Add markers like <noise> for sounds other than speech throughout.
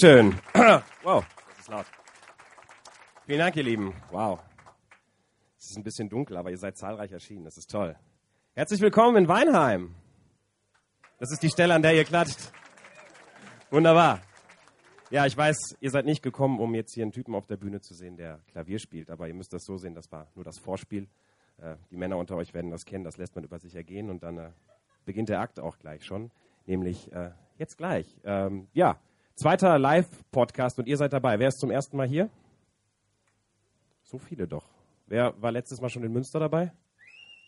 Dankeschön. <clears throat> wow, das ist laut. Vielen Dank, ihr Lieben. Wow. Es ist ein bisschen dunkel, aber ihr seid zahlreich erschienen. Das ist toll. Herzlich willkommen in Weinheim. Das ist die Stelle, an der ihr klatscht. Wunderbar. Ja, ich weiß, ihr seid nicht gekommen, um jetzt hier einen Typen auf der Bühne zu sehen, der Klavier spielt. Aber ihr müsst das so sehen, das war nur das Vorspiel. Äh, die Männer unter euch werden das kennen, das lässt man über sich ergehen und dann äh, beginnt der Akt auch gleich schon. Nämlich äh, jetzt gleich. Ähm, ja, zweiter Live-Podcast und ihr seid dabei. Wer ist zum ersten Mal hier? So viele doch. Wer war letztes Mal schon in Münster dabei?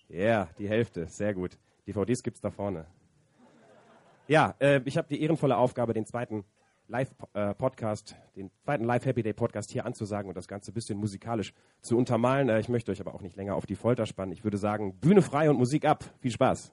Ja, yeah, die Hälfte. Sehr gut. DVDs gibt es da vorne. Ja, äh, ich habe die ehrenvolle Aufgabe, den zweiten Live-Podcast, äh, den zweiten Live Happy Day Podcast hier anzusagen und das Ganze ein bisschen musikalisch zu untermalen. Äh, ich möchte euch aber auch nicht länger auf die Folter spannen. Ich würde sagen, Bühne frei und Musik ab. Viel Spaß.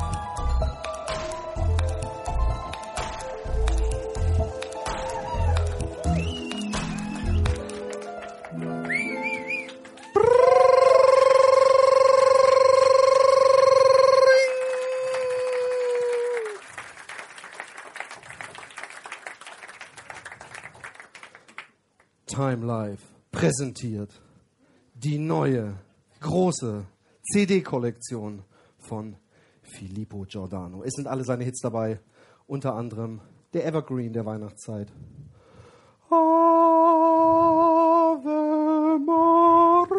Time Live präsentiert die neue große CD-Kollektion von Filippo Giordano. Es sind alle seine Hits dabei, unter anderem der Evergreen der Weihnachtszeit. Ave Maria.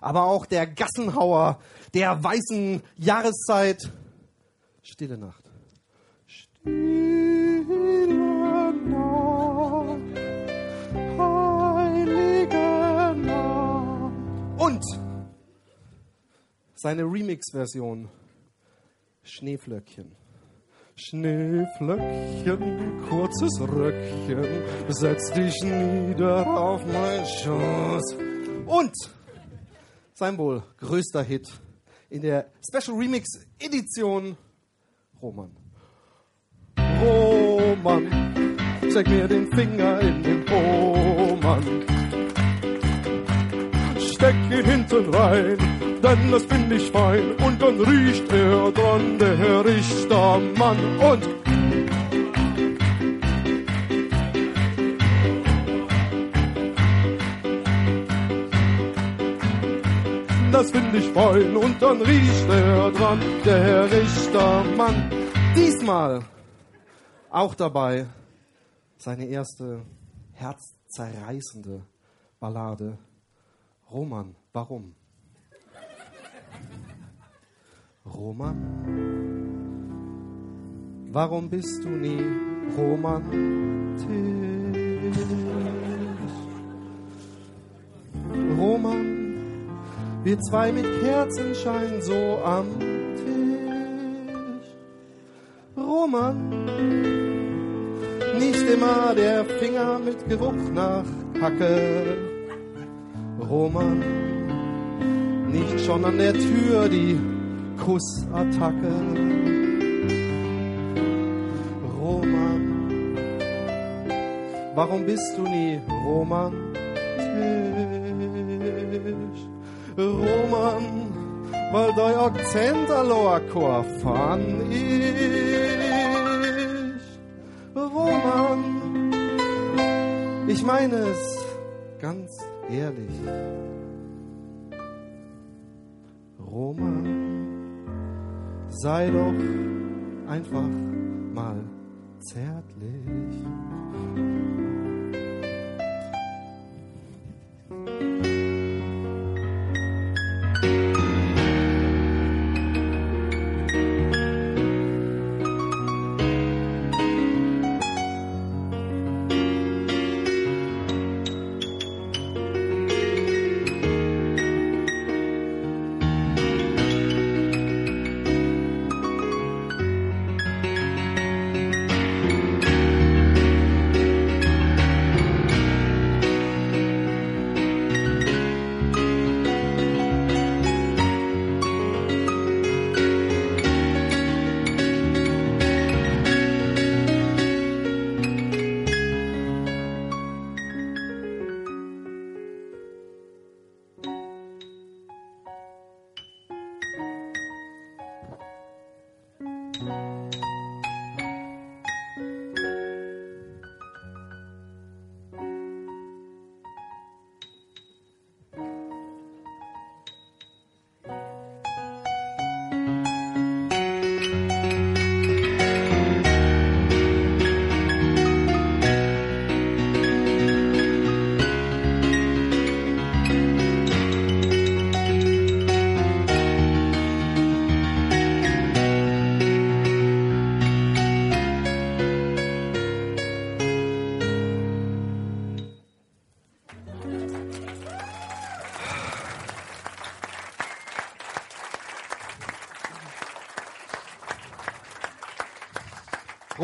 Aber auch der Gassenhauer der weißen Jahreszeit. Stille Nacht. Stille seine Remix-Version Schneeflöckchen. Schneeflöckchen, kurzes Röckchen, setz dich nieder auf mein Schoß. Und sein wohl größter Hit in der Special Remix Edition Roman. Roman, steck mir den Finger in den Roman. Ihn hinten rein, denn das find ich fein. Und dann riecht er dran, der Richtermann. Und das find ich fein. Und dann riecht er dran, der Richtermann. Diesmal auch dabei seine erste herzzerreißende Ballade. Roman, warum? Roman, warum bist du nie romantisch? Roman, wir zwei mit Kerzenschein so am Tisch. Roman, nicht immer der Finger mit Geruch nach Kacke. Roman, nicht schon an der Tür die Kussattacke. Roman, warum bist du nie romantisch? Roman, weil dein Akzent alloa fan ich. Roman, ich meine es ganz ehrlich. Roman, sei doch einfach mal zärtlich.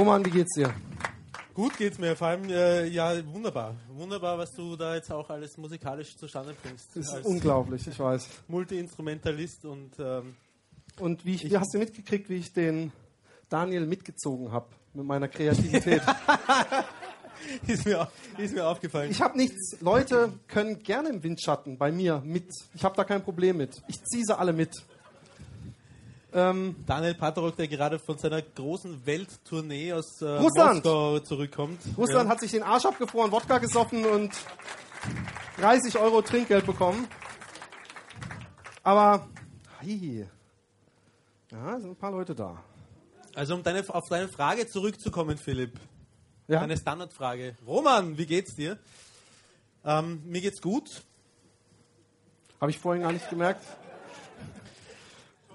Roman, wie geht's dir? Gut geht's mir, vor allem, äh, ja, wunderbar. Wunderbar, was du da jetzt auch alles musikalisch zustande bringst. Das ist unglaublich, ich weiß. Multi-Instrumentalist und ähm, Und wie, ich, wie hast du mitgekriegt, wie ich den Daniel mitgezogen habe mit meiner Kreativität? <laughs> <laughs> ist, mir, ist mir aufgefallen. ich habe nichts. Leute können gerne im Windschatten bei mir mit. Ich habe da kein Problem mit. Ich ziehe sie alle mit. Ähm, Daniel Paterok, der gerade von seiner großen Welttournee aus äh, Russland. Moskau zurückkommt. Russland ja. hat sich den Arsch abgefroren, Wodka gesoffen und 30 Euro Trinkgeld bekommen. Aber Hi. Ja, sind ein paar Leute da. Also um deine, auf deine Frage zurückzukommen, Philipp. Ja, Eine Standardfrage. Roman, wie geht's dir? Ähm, mir geht's gut. habe ich vorhin gar nicht gemerkt.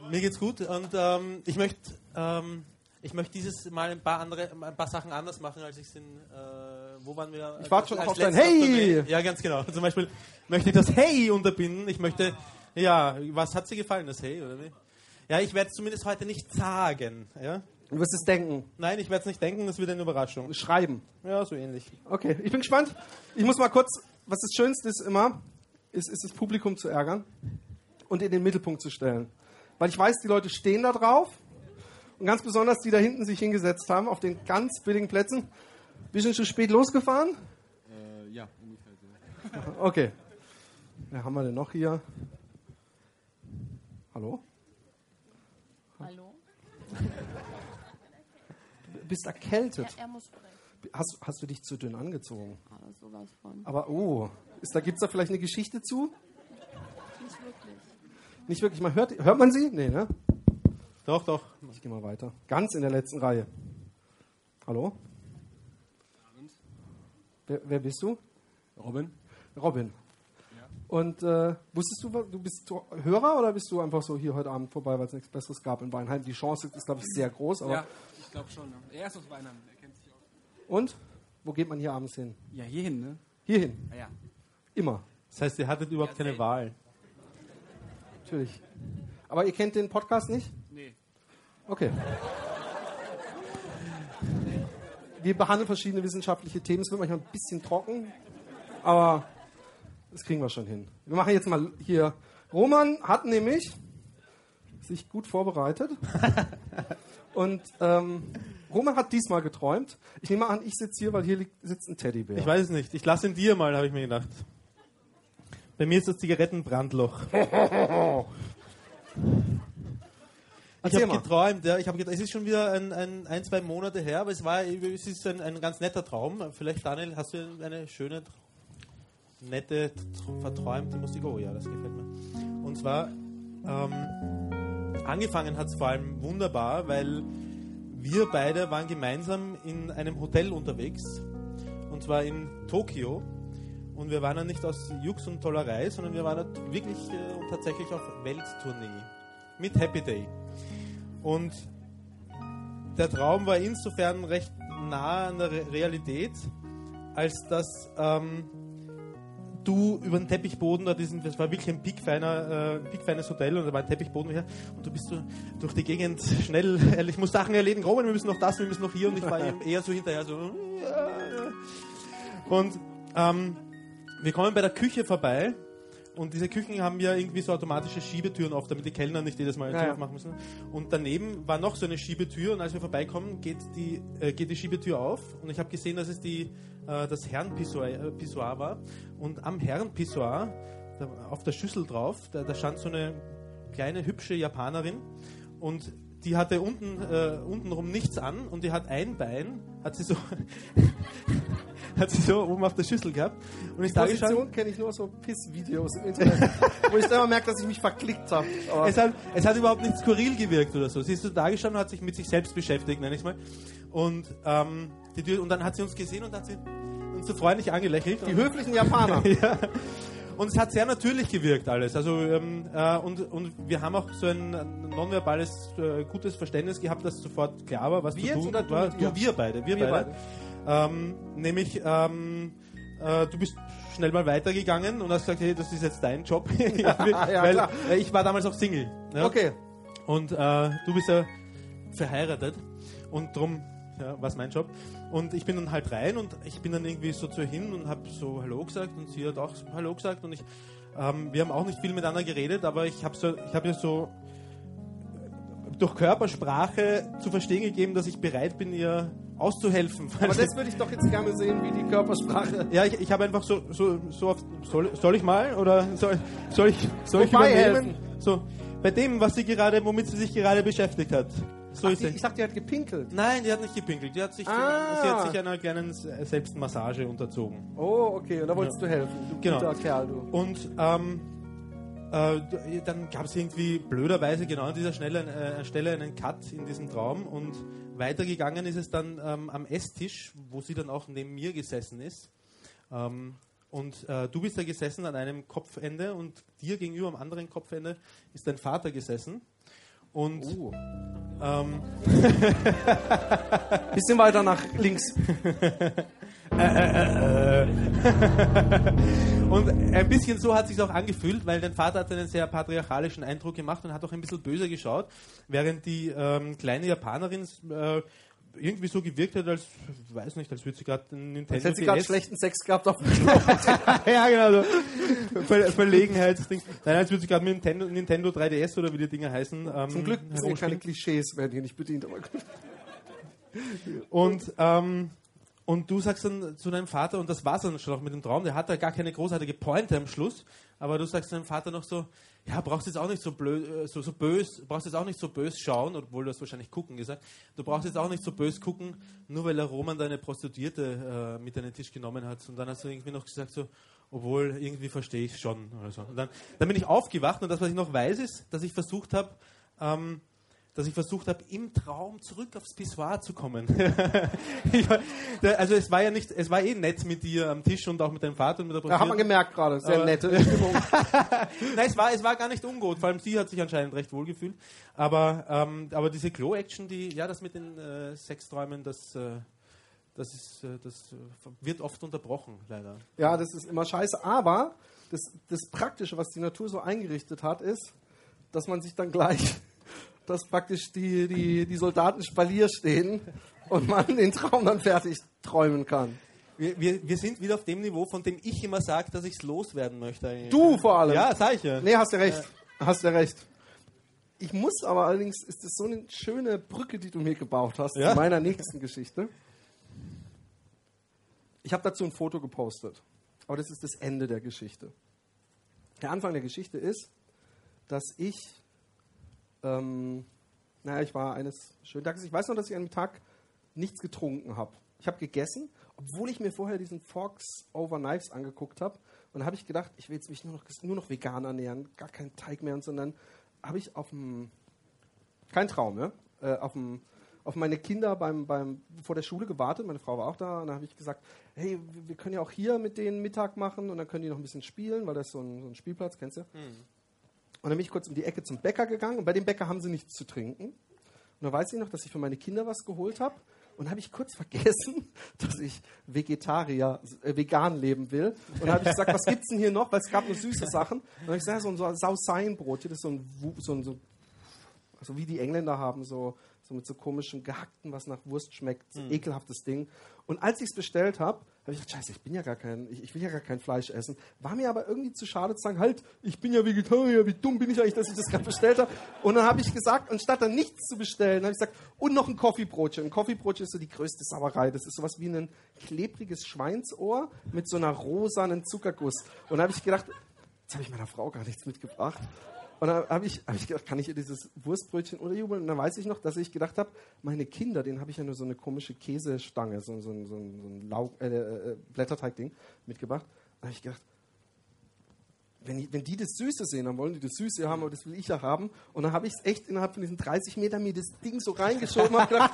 Mir geht's gut und ähm, ich möchte ähm, ich möchte dieses Mal ein paar andere ein paar Sachen anders machen als ich es in äh, wo waren wir? Ich warte schon auf dein Hey! Ja, ganz genau. Zum Beispiel möchte ich das Hey unterbinden. Ich möchte ja, was hat dir gefallen das Hey oder wie? Ja, ich werde es zumindest heute nicht sagen. Ja? Du wirst es denken. Nein, ich werde es nicht denken. Das wird eine Überraschung. Schreiben. Ja, so ähnlich. Okay, ich bin gespannt. Ich muss mal kurz, was das Schönste ist immer, ist, ist das Publikum zu ärgern und in den Mittelpunkt zu stellen. Weil ich weiß, die Leute stehen da drauf und ganz besonders die da hinten sich hingesetzt haben, auf den ganz billigen Plätzen. Bisschen zu spät losgefahren? Äh, ja, ungefähr so. <laughs> Okay. Wer haben wir denn noch hier? Hallo? Hallo? Du bist erkältet. Ja, er muss sprechen. Hast, hast du dich zu dünn angezogen? Aber sowas von. Aber oh, ist da, gibt's da vielleicht eine Geschichte zu? Nicht wirklich. Nicht wirklich. Man hört, hört man sie? Nee, ne? Doch, doch. Ich gehe mal weiter. Ganz in der letzten Reihe. Hallo? Wer, wer bist du? Robin? Robin. Und äh, wusstest du, du bist Hörer oder bist du einfach so hier heute Abend vorbei, weil es nichts Besseres gab in Weinheim? Die Chance ist, glaube ich, sehr groß. Aber ja, ich glaube schon. Ja. Er ist aus Weinheim, er kennt sich aus. Und? Wo geht man hier abends hin? Ja, hierhin, ne? Hierhin. Ah, ja. Immer. Das heißt, ihr hattet überhaupt keine Wahl. Natürlich. Aber ihr kennt den Podcast nicht? Nee. Okay. Wir behandeln verschiedene wissenschaftliche Themen. Es wird manchmal ein bisschen trocken, aber das kriegen wir schon hin. Wir machen jetzt mal hier. Roman hat nämlich sich gut vorbereitet. <laughs> Und ähm, Roman hat diesmal geträumt. Ich nehme an, ich sitze hier, weil hier liegt, sitzt ein Teddybär. Ich weiß es nicht. Ich lasse ihn dir mal, habe ich mir gedacht. Bei mir ist das Zigarettenbrandloch. <laughs> Ich habe geträumt, ja. Ich habe geträumt. Es ist schon wieder ein, ein, ein, zwei Monate her, aber es war, es ist ein, ein ganz netter Traum. Vielleicht, Daniel, hast du eine schöne, nette, tr- verträumte Musik? Oh ja, das gefällt mir. Und zwar, ähm, angefangen hat es vor allem wunderbar, weil wir beide waren gemeinsam in einem Hotel unterwegs. Und zwar in Tokio. Und wir waren ja nicht aus Jux und Tollerei, sondern wir waren dort wirklich äh, und tatsächlich auf Welttournee. Mit Happy Day. Und der Traum war insofern recht nah an der Re Realität, als dass ähm, du über den Teppichboden, da diesen, das war wirklich ein pickfeiner, äh, pickfeines Hotel und da war ein Teppichboden her und du bist so durch die Gegend schnell, <laughs> äh, ich muss Sachen erledigen, Robin, wir müssen noch das, wir müssen noch hier und ich war <laughs> eben eher so hinterher so und ähm, wir kommen bei der Küche vorbei und diese Küchen haben ja irgendwie so automatische Schiebetüren oft, damit die Kellner nicht jedes Mal Ja, Tür aufmachen müssen. Und daneben war noch so eine Schiebetür und als wir vorbeikommen, geht die, äh, geht die Schiebetür auf und ich habe gesehen, dass es die, äh, das Herrenpissoir äh, war. Und am Herrenpissoir, auf der Schüssel drauf, da, da stand so eine kleine, hübsche Japanerin und die hatte unten, äh, untenrum nichts an und die hat ein Bein, hat sie so, <laughs> hat sie so oben auf der Schüssel gehabt. Und ich Die Position kenne ich nur so Piss-Videos im Internet, wo ich selber merke, dass ich mich verklickt habe. es hat, es hat überhaupt nicht skurril gewirkt oder so. Sie ist so da gestanden und hat sich mit sich selbst beschäftigt, nenne ich mal. Und, ähm, die Tür, und dann hat sie uns gesehen und hat sie uns so freundlich angelächelt. Die höflichen Japaner. <laughs> ja. Und es hat sehr natürlich gewirkt alles. Also ähm, äh, und, und wir haben auch so ein nonverbales äh, gutes Verständnis gehabt, dass sofort klar war, was Wir zu tun oder du war. Du, wir beide, wir, Wir beide. Ähm, nämlich ähm, äh, du bist schnell mal weitergegangen und hast gesagt, hey, das ist jetzt dein Job. <laughs> <laughs> ja, weil klar. äh, ich war damals auch Single. Ja? Okay. Und äh, du bist ja verheiratet und drum ja, war es mein Job. Und ich bin dann halt rein und ich bin dann irgendwie so zu ihr hin und habe so Hallo gesagt und sie hat auch Hallo gesagt und ich, ähm, wir haben auch nicht viel miteinander geredet, aber ich habe so, ich habe ihr so durch Körpersprache zu verstehen gegeben, dass ich bereit bin, ihr auszuhelfen. Aber das würde ich doch jetzt gerne sehen, wie die Körpersprache. <laughs> ja, ich, ich habe einfach so, so, so oft, soll, soll ich mal oder soll, soll ich, soll ich übernehmen? So, bei dem, was sie gerade, womit sie sich gerade beschäftigt hat. So Ach, ist die, ich dachte, die hat gepinkelt. Nein, die hat nicht gepinkelt. Die hat sich, Ah. sie hat sich einer kleinen Selbstmassage unterzogen. Oh, okay. Und da wolltest du helfen. Du Genau. guter Kerl, du. Und ähm, äh, dann gab es irgendwie blöderweise genau an dieser Stelle, äh, Stelle einen Cut in diesem Traum und weitergegangen ist es dann ähm, am Esstisch, wo sie dann auch neben mir gesessen ist. Ähm, und äh, du bist da gesessen an einem Kopfende und dir gegenüber am anderen Kopfende ist dein Vater gesessen. Und ähm, <laughs> Bisschen weiter nach links. <laughs> <laughs> Und ein bisschen so hat sich auch angefühlt, weil dein Vater hat einen sehr patriarchalischen Eindruck gemacht und hat auch ein bisschen böse geschaut, während die ähm, kleine Japanerin äh, irgendwie so gewirkt hat, als, weiß nicht, als würde sie gerade einen Nintendo Jetzt hätte sie gerade schlechten Sex gehabt auf <laughs> ja, genau. So. Ver Verlegenheitsding. Nein, als würde sie gerade mit Nintendo, Nintendo 3DS oder wie die Dinger heißen. Ähm, Zum Glück sind keine. Klischees, werden hier nicht bedient. Aber gut. Und, ähm, und du sagst dann zu deinem Vater, und das war dann schon auch mit dem Traum, der hat da gar keine großartige Pointe am Schluss, aber du sagst deinem Vater noch so, ja, brauchst jetzt auch nicht so blöd, äh, so, so bös, brauchst jetzt auch nicht so bös schauen, obwohl du hast wahrscheinlich gucken gesagt, du brauchst jetzt auch nicht so bös gucken, nur weil der Roman da eine Prostituierte äh, mit an den Tisch genommen hat. Und dann hast du irgendwie noch gesagt so, obwohl irgendwie verstehe ich schon oder so. Und dann, dann bin ich aufgewacht und das, was ich noch weiß, ist, dass ich versucht habe, ähm, dass ich versucht habe, im Traum zurück aufs Pissoir zu kommen. <laughs> war, also es war ja nicht, es war eh nett mit dir am Tisch und auch mit deinem Vater und mit der Da hat man gemerkt gerade, sehr nette <laughs> Stimmung. Nein, es war, es war gar nicht ungut. Vor allem sie hat sich anscheinend recht wohl gefühlt. Aber, ähm, aber diese Klo-Action, die, ja, das mit den äh, Sexträumen, das, äh, das, ist, äh, das äh, wird oft unterbrochen, leider. Ja, das ist immer scheiße. Aber das, das Praktische, was die Natur so eingerichtet hat, ist, dass man sich dann gleich, dass praktisch die, die, die Soldaten Spalier stehen und man <laughs> den Traum dann fertig träumen kann. Wir, wir, wir sind wieder auf dem Niveau, von dem ich immer sage, dass ich es loswerden möchte. eigentlich. Du vor allem. Ja, sag ich ja. Nee, hast du recht. Hast du recht. Ich muss aber allerdings, ist das so eine schöne Brücke, die du mir gebaut hast, Ja. zu meiner nächsten Geschichte. Ich habe dazu ein Foto gepostet. Aber das ist das Ende der Geschichte. Der Anfang der Geschichte ist, dass ich, ähm, naja, ich war eines schönen Tages, ich weiß noch, dass ich an einem Tag nichts getrunken habe. Ich habe gegessen, obwohl ich mir vorher diesen Forks over Knives angeguckt habe. Und habe ich gedacht, ich will jetzt mich nur noch, nur noch vegan ernähren, gar keinen Teig mehr, und sondern habe ich auf dem, kein Traum, ne? Äh, auf dem, auf meine Kinder beim, beim, vor der Schule gewartet. Meine Frau war auch da. Und dann habe ich gesagt, hey, wir- können ja auch hier mit denen Mittag machen und dann können die noch ein bisschen spielen, weil das so ein, so ein Spielplatz, kennst du? Und dann bin ich kurz um die Ecke zum Bäcker gegangen und bei dem Bäcker haben sie nichts zu trinken. Und da weiß ich noch, dass ich für meine Kinder was geholt habe. Und habe ich kurz <laughs> vergessen, dass ich Vegetarier, äh, vegan leben will. Und habe ich gesagt, was gibt's denn hier noch? Weil es gab nur süße Sachen. Und habe ich gesagt, so ein Sauseinbrot, das ist so ein, so ein so, also wie die Engländer haben, so, so mit so komischem Gehackten, was nach Wurst schmeckt, so ekelhaftes Ding. Und als ich es bestellt habe, habe ich gedacht, scheiße, ich bin ja gar kein, ich, ich will ja gar kein Fleisch essen. War mir aber irgendwie zu schade zu sagen, halt, ich bin ja Vegetarier, wie dumm bin ich eigentlich, dass ich das gerade bestellt habe. Und dann habe ich gesagt, anstatt dann nichts zu bestellen, habe ich gesagt, und noch ein Coffeebrotchen. Ein Coffeebrotchen ist so die größte Sauerei. Das ist sowas wie ein klebriges Schweinsohr mit so einer rosanen Zuckerguss. Und da habe ich gedacht, jetzt habe ich meiner Frau gar nichts mitgebracht. Und dann habe ich, hab ich gedacht, kann ich ihr dieses Wurstbrötchen unterjubeln? Und dann weiß ich noch, dass ich gedacht habe, meine Kinder, denen habe ich ja nur so eine komische Käsestange, so, so, so, so ein Lauk, äh, äh, Blätterteigding mitgebracht. Dann habe ich gedacht, wenn, die- wenn die das Süße sehen, dann wollen die das Süße haben, aber das will ich ja haben. Und dann habe ich es echt innerhalb von diesen 30 Metern mir das Ding so reingeschoben und gedacht,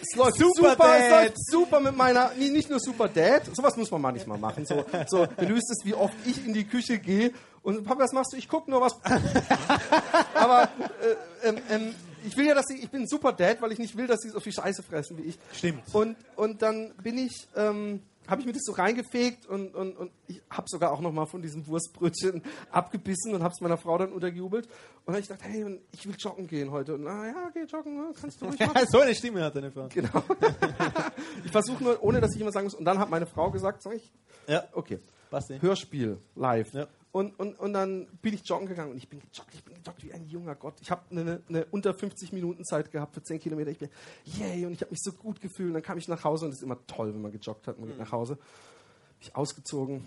es läuft Super super, Dad. es läuft super mit meiner, nee, nicht nur super Dad, sowas muss man manchmal machen. So, so, du wüsstest, wie oft ich in die Küche gehe und Papa, was machst du? Ich gucke nur was. <laughs> Aber äh, ähm, ähm, ich will ja, dass sie, ich bin ein super Dad, weil ich nicht will, dass sie so viel Scheiße fressen wie ich. Stimmt. Und, und dann bin ich, ähm, habe ich mir das so reingefegt und, und, und ich habe sogar auch noch mal von diesem Wurstbrötchen <laughs> abgebissen und habe es meiner Frau dann untergejubelt. Und dann habe ich gedacht, hey, ich will joggen gehen heute. Und na ja, geh joggen, ne? kannst du ruhig <laughs> machen. so eine Stimme hat deine Frau. Genau. <laughs> ich versuche nur, ohne dass ich immer sagen muss. Und dann hat meine Frau gesagt, sag ich, Ja, okay, Basti. Hörspiel live. Ja. Und, und, und dann bin ich joggen gegangen und ich bin gejoggt, ich bin gejoggt wie ein junger Gott. Ich habe eine, eine unter 50 Minuten Zeit gehabt für 10 Kilometer. Ich bin, yay, und ich habe mich so gut gefühlt. Und dann kam ich nach Hause und das ist immer toll, wenn man gejoggt hat. Man geht nach Hause. Hab ich ausgezogen,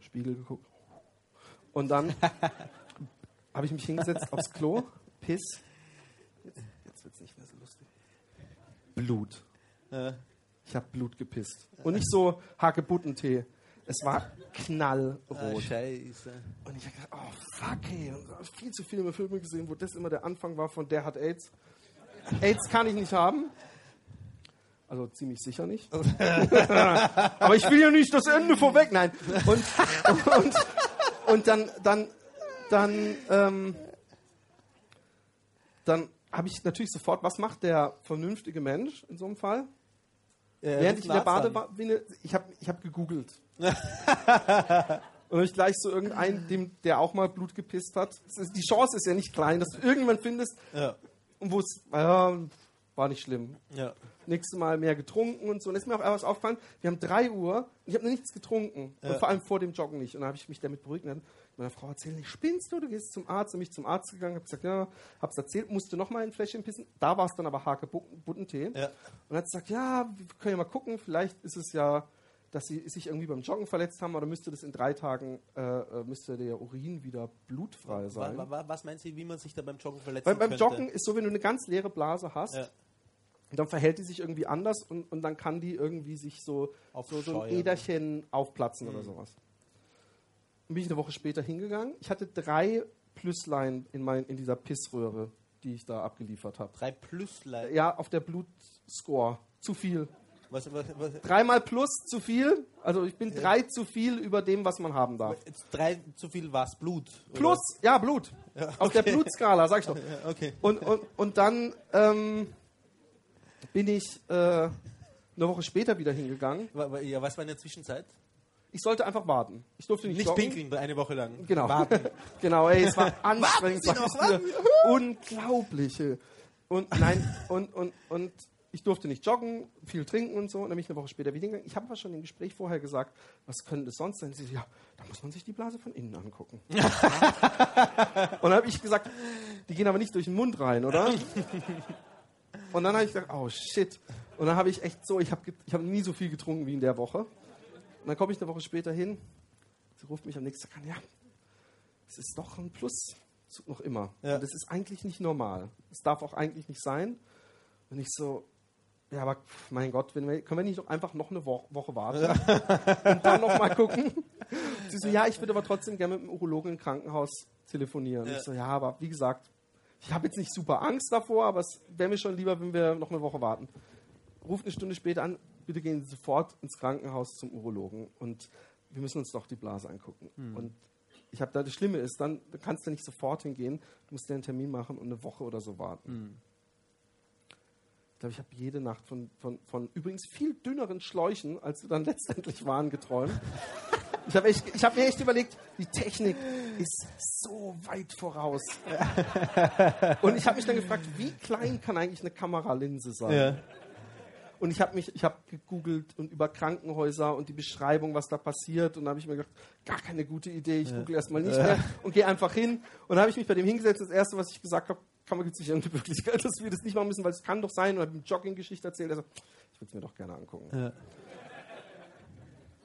Spiegel geguckt. Und dann <laughs> habe ich mich hingesetzt aufs Klo, Piss. Jetzt, jetzt wird es nicht mehr so lustig. Blut. Ja. Ich habe Blut gepisst. Und nicht so Hagebuttentee. Es war knallrot. Ah, scheiße. Und ich habe gedacht, oh fuck, ey. Viel zu viele Filme gesehen, wo das immer der Anfang war von der hat AIDS. AIDS kann ich nicht haben. Also ziemlich sicher nicht. <laughs> Aber ich will ja nicht das Ende vorweg. Nein. Und, und, und dann, dann, dann, ähm, dann habe ich natürlich sofort, was macht der vernünftige Mensch in so einem Fall? Während ich in der Badewanne, ich habe ich hab gegoogelt. <laughs> Und ich gleich so irgendeinen, dem, der auch mal Blut gepisst hat. Ist, die Chance ist ja nicht klein, dass du irgendwann findest, Ja. und wo es, ja, war nicht schlimm. Ja. Nächstes Mal mehr getrunken und so. Und ist mir auch etwas aufgefallen, wir haben 3 Uhr und ich habe noch nichts getrunken. Und vor allem vor dem Joggen nicht. Und dann habe ich mich damit beruhigt. Und dann meiner Frau erzählt, ich spinnst du, du gehst zum Arzt. Und mich zum Arzt gegangen, habe gesagt, ja, hab's erzählt, musste noch mal ein Fläschchen pissen. Da war es dann aber Hake-Buttentee. Ja. Und hat gesagt, ja, wir können ja mal gucken, vielleicht ist es ja, dass sie sich irgendwie beim Joggen verletzt haben, oder müsste das in drei Tagen, äh, äh, müsste der Urin wieder blutfrei sein. Wa- wa- Was meinen Sie, wie man sich da beim Joggen verletzen Weil beim könnte? Joggen ist so, wenn du eine ganz leere Blase hast, Ja. dann verhält die sich irgendwie anders und, und dann kann die irgendwie sich so, so, so ein. Äderchen aufplatzen oder sowas. Bin ich eine Woche später hingegangen. Ich hatte drei Plüsslein in, mein, in dieser Pissröhre, die ich da abgeliefert habe. Drei Plüsslein. Ja, auf der Blutscore. Zu viel. Was, was, was, Dreimal plus zu viel. Also ich bin drei zu viel über dem, was man haben darf. drei zu viel was? Blut? oder? Plus, ja, Blut. Auf der Blutskala, sag ich doch. Ja, okay. Und, und, und dann ähm, bin ich äh, eine Woche später wieder hingegangen. Ja, was war in der Zwischenzeit? Ich sollte einfach warten. Ich durfte nicht, Nicht joggen. pinkeln, eine Woche lang. Genau. Warten. <laughs> genau, ey, es war <laughs> anstrengend. Sie es war noch, <laughs> wieder unglaublich. ey. Und nein, und, und, und ich durfte nicht joggen, viel trinken und so. Und dann bin ich eine Woche später wieder hingegangen. Ich habe aber schon im Gespräch vorher gesagt, was könnte es sonst sein? Sie so, ja, da muss man sich die Blase von innen angucken. und dann habe ich gesagt, die gehen aber nicht durch den Mund rein, oder? Und dann habe ich gesagt, oh shit. Und dann habe ich echt so, ich habe ich hab nie so viel getrunken wie in der Woche. Und dann komme ich eine Woche später hin. Sie ruft mich am nächsten Tag an, ja, es ist doch ein Plus, noch immer. Ja. Und das ist eigentlich nicht normal. Es darf auch eigentlich nicht sein. Und ich so, ja, aber mein Gott, wenn wir, können wir nicht noch einfach noch eine Wo Woche warten <laughs> und dann noch mal gucken? Sie so, ja, ich würde aber trotzdem gerne mit dem Urologen im Krankenhaus telefonieren. Ja. Ich so, ja, aber wie gesagt, ich habe jetzt nicht super Angst davor, aber es wäre mir schon lieber, wenn wir noch eine Woche warten. Ruft eine Stunde später an, bitte gehen Sie sofort ins Krankenhaus zum Urologen und wir müssen uns doch die Blase angucken. Und ich habe da, das Schlimme ist, dann kannst du nicht sofort hingehen, du musst dir einen Termin machen und eine Woche oder so warten. Ich glaube, ich habe jede Nacht von, von, von übrigens viel dünneren Schläuchen, als sie dann <laughs> letztendlich waren, geträumt. Ich habe hab mir echt überlegt, die Technik ist so weit voraus. <laughs> Und ich habe mich dann gefragt, wie klein kann eigentlich eine Kameralinse sein? Ja. Und ich habe mich, ich habe gegoogelt und über Krankenhäuser und die Beschreibung, was da passiert. Und da habe ich mir gedacht, gar keine gute Idee. Ich google erstmal nicht mehr und gehe einfach hin. Und dann habe ich mich bei dem hingesetzt. Das erste, was ich gesagt habe, kann man gibt sich irgendwie Möglichkeit, <laughs> dass wir das nicht machen müssen, weil es kann doch sein. Und habe ihm Jogging-Geschichte erzählt. Er so, ich würde es mir doch gerne angucken. Ja.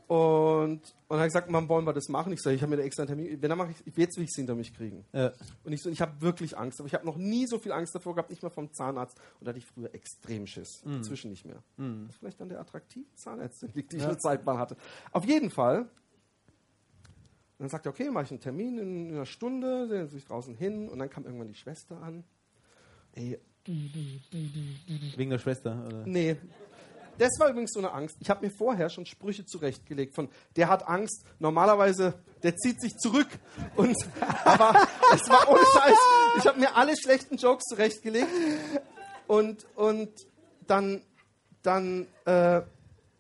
Und, und er hat gesagt, man wollen wir das machen? Ich sage, ich habe mir da extra einen Termin. Wenn dann mache ich, jetzt will ich es hinter mich kriegen. Ja. Und ich so, ich habe wirklich Angst. Aber ich habe noch nie so viel Angst davor gehabt, nicht mal vom Zahnarzt. Und da hatte ich früher extrem Schiss. Inzwischen nicht mehr. Das ist vielleicht an der attraktiven Zahnärztin liegt, die ich eine Zeit mal hatte. Auf jeden Fall. Und dann sagt er, okay, mache ich einen Termin in einer Stunde, setzen sich draußen hin. Und dann kam irgendwann die Schwester an. Ey, Wegen der Schwester, oder? Nee. Das war übrigens so eine Angst. Ich habe mir vorher schon Sprüche zurechtgelegt von, der hat Angst, normalerweise, der zieht sich zurück. Und, <laughs> aber es war ohne Scheiß. Ich habe mir alle schlechten Jokes zurechtgelegt. Und, und dann, dann äh,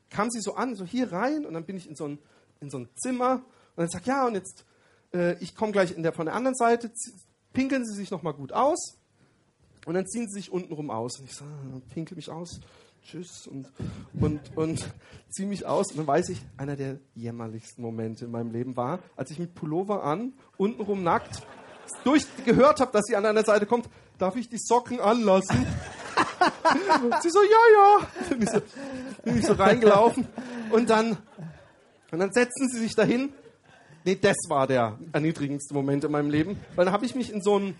kam sie so an, so hier rein. Und dann bin ich in so ein, in so ein Zimmer. Und dann sagt, ja, und jetzt, äh, ich komme gleich der, von der anderen Seite, pinkeln Sie sich nochmal gut aus. Und dann ziehen sie sich untenrum aus. Und ich sage, pinkel mich aus. Tschüss. Und, und, und ziehe mich aus. Und dann weiß ich, einer der jämmerlichsten Momente in meinem Leben war, als ich mit Pullover an, untenrum nackt, durch, gehört habe, dass sie an einer Seite kommt, darf ich die Socken anlassen? <laughs> sie so, ja, ja. Bin ich so, bin ich so reingelaufen. Und dann, und dann setzen sie sich dahin. Nee, das war der erniedrigendste Moment in meinem Leben. Weil dann habe ich mich in so einen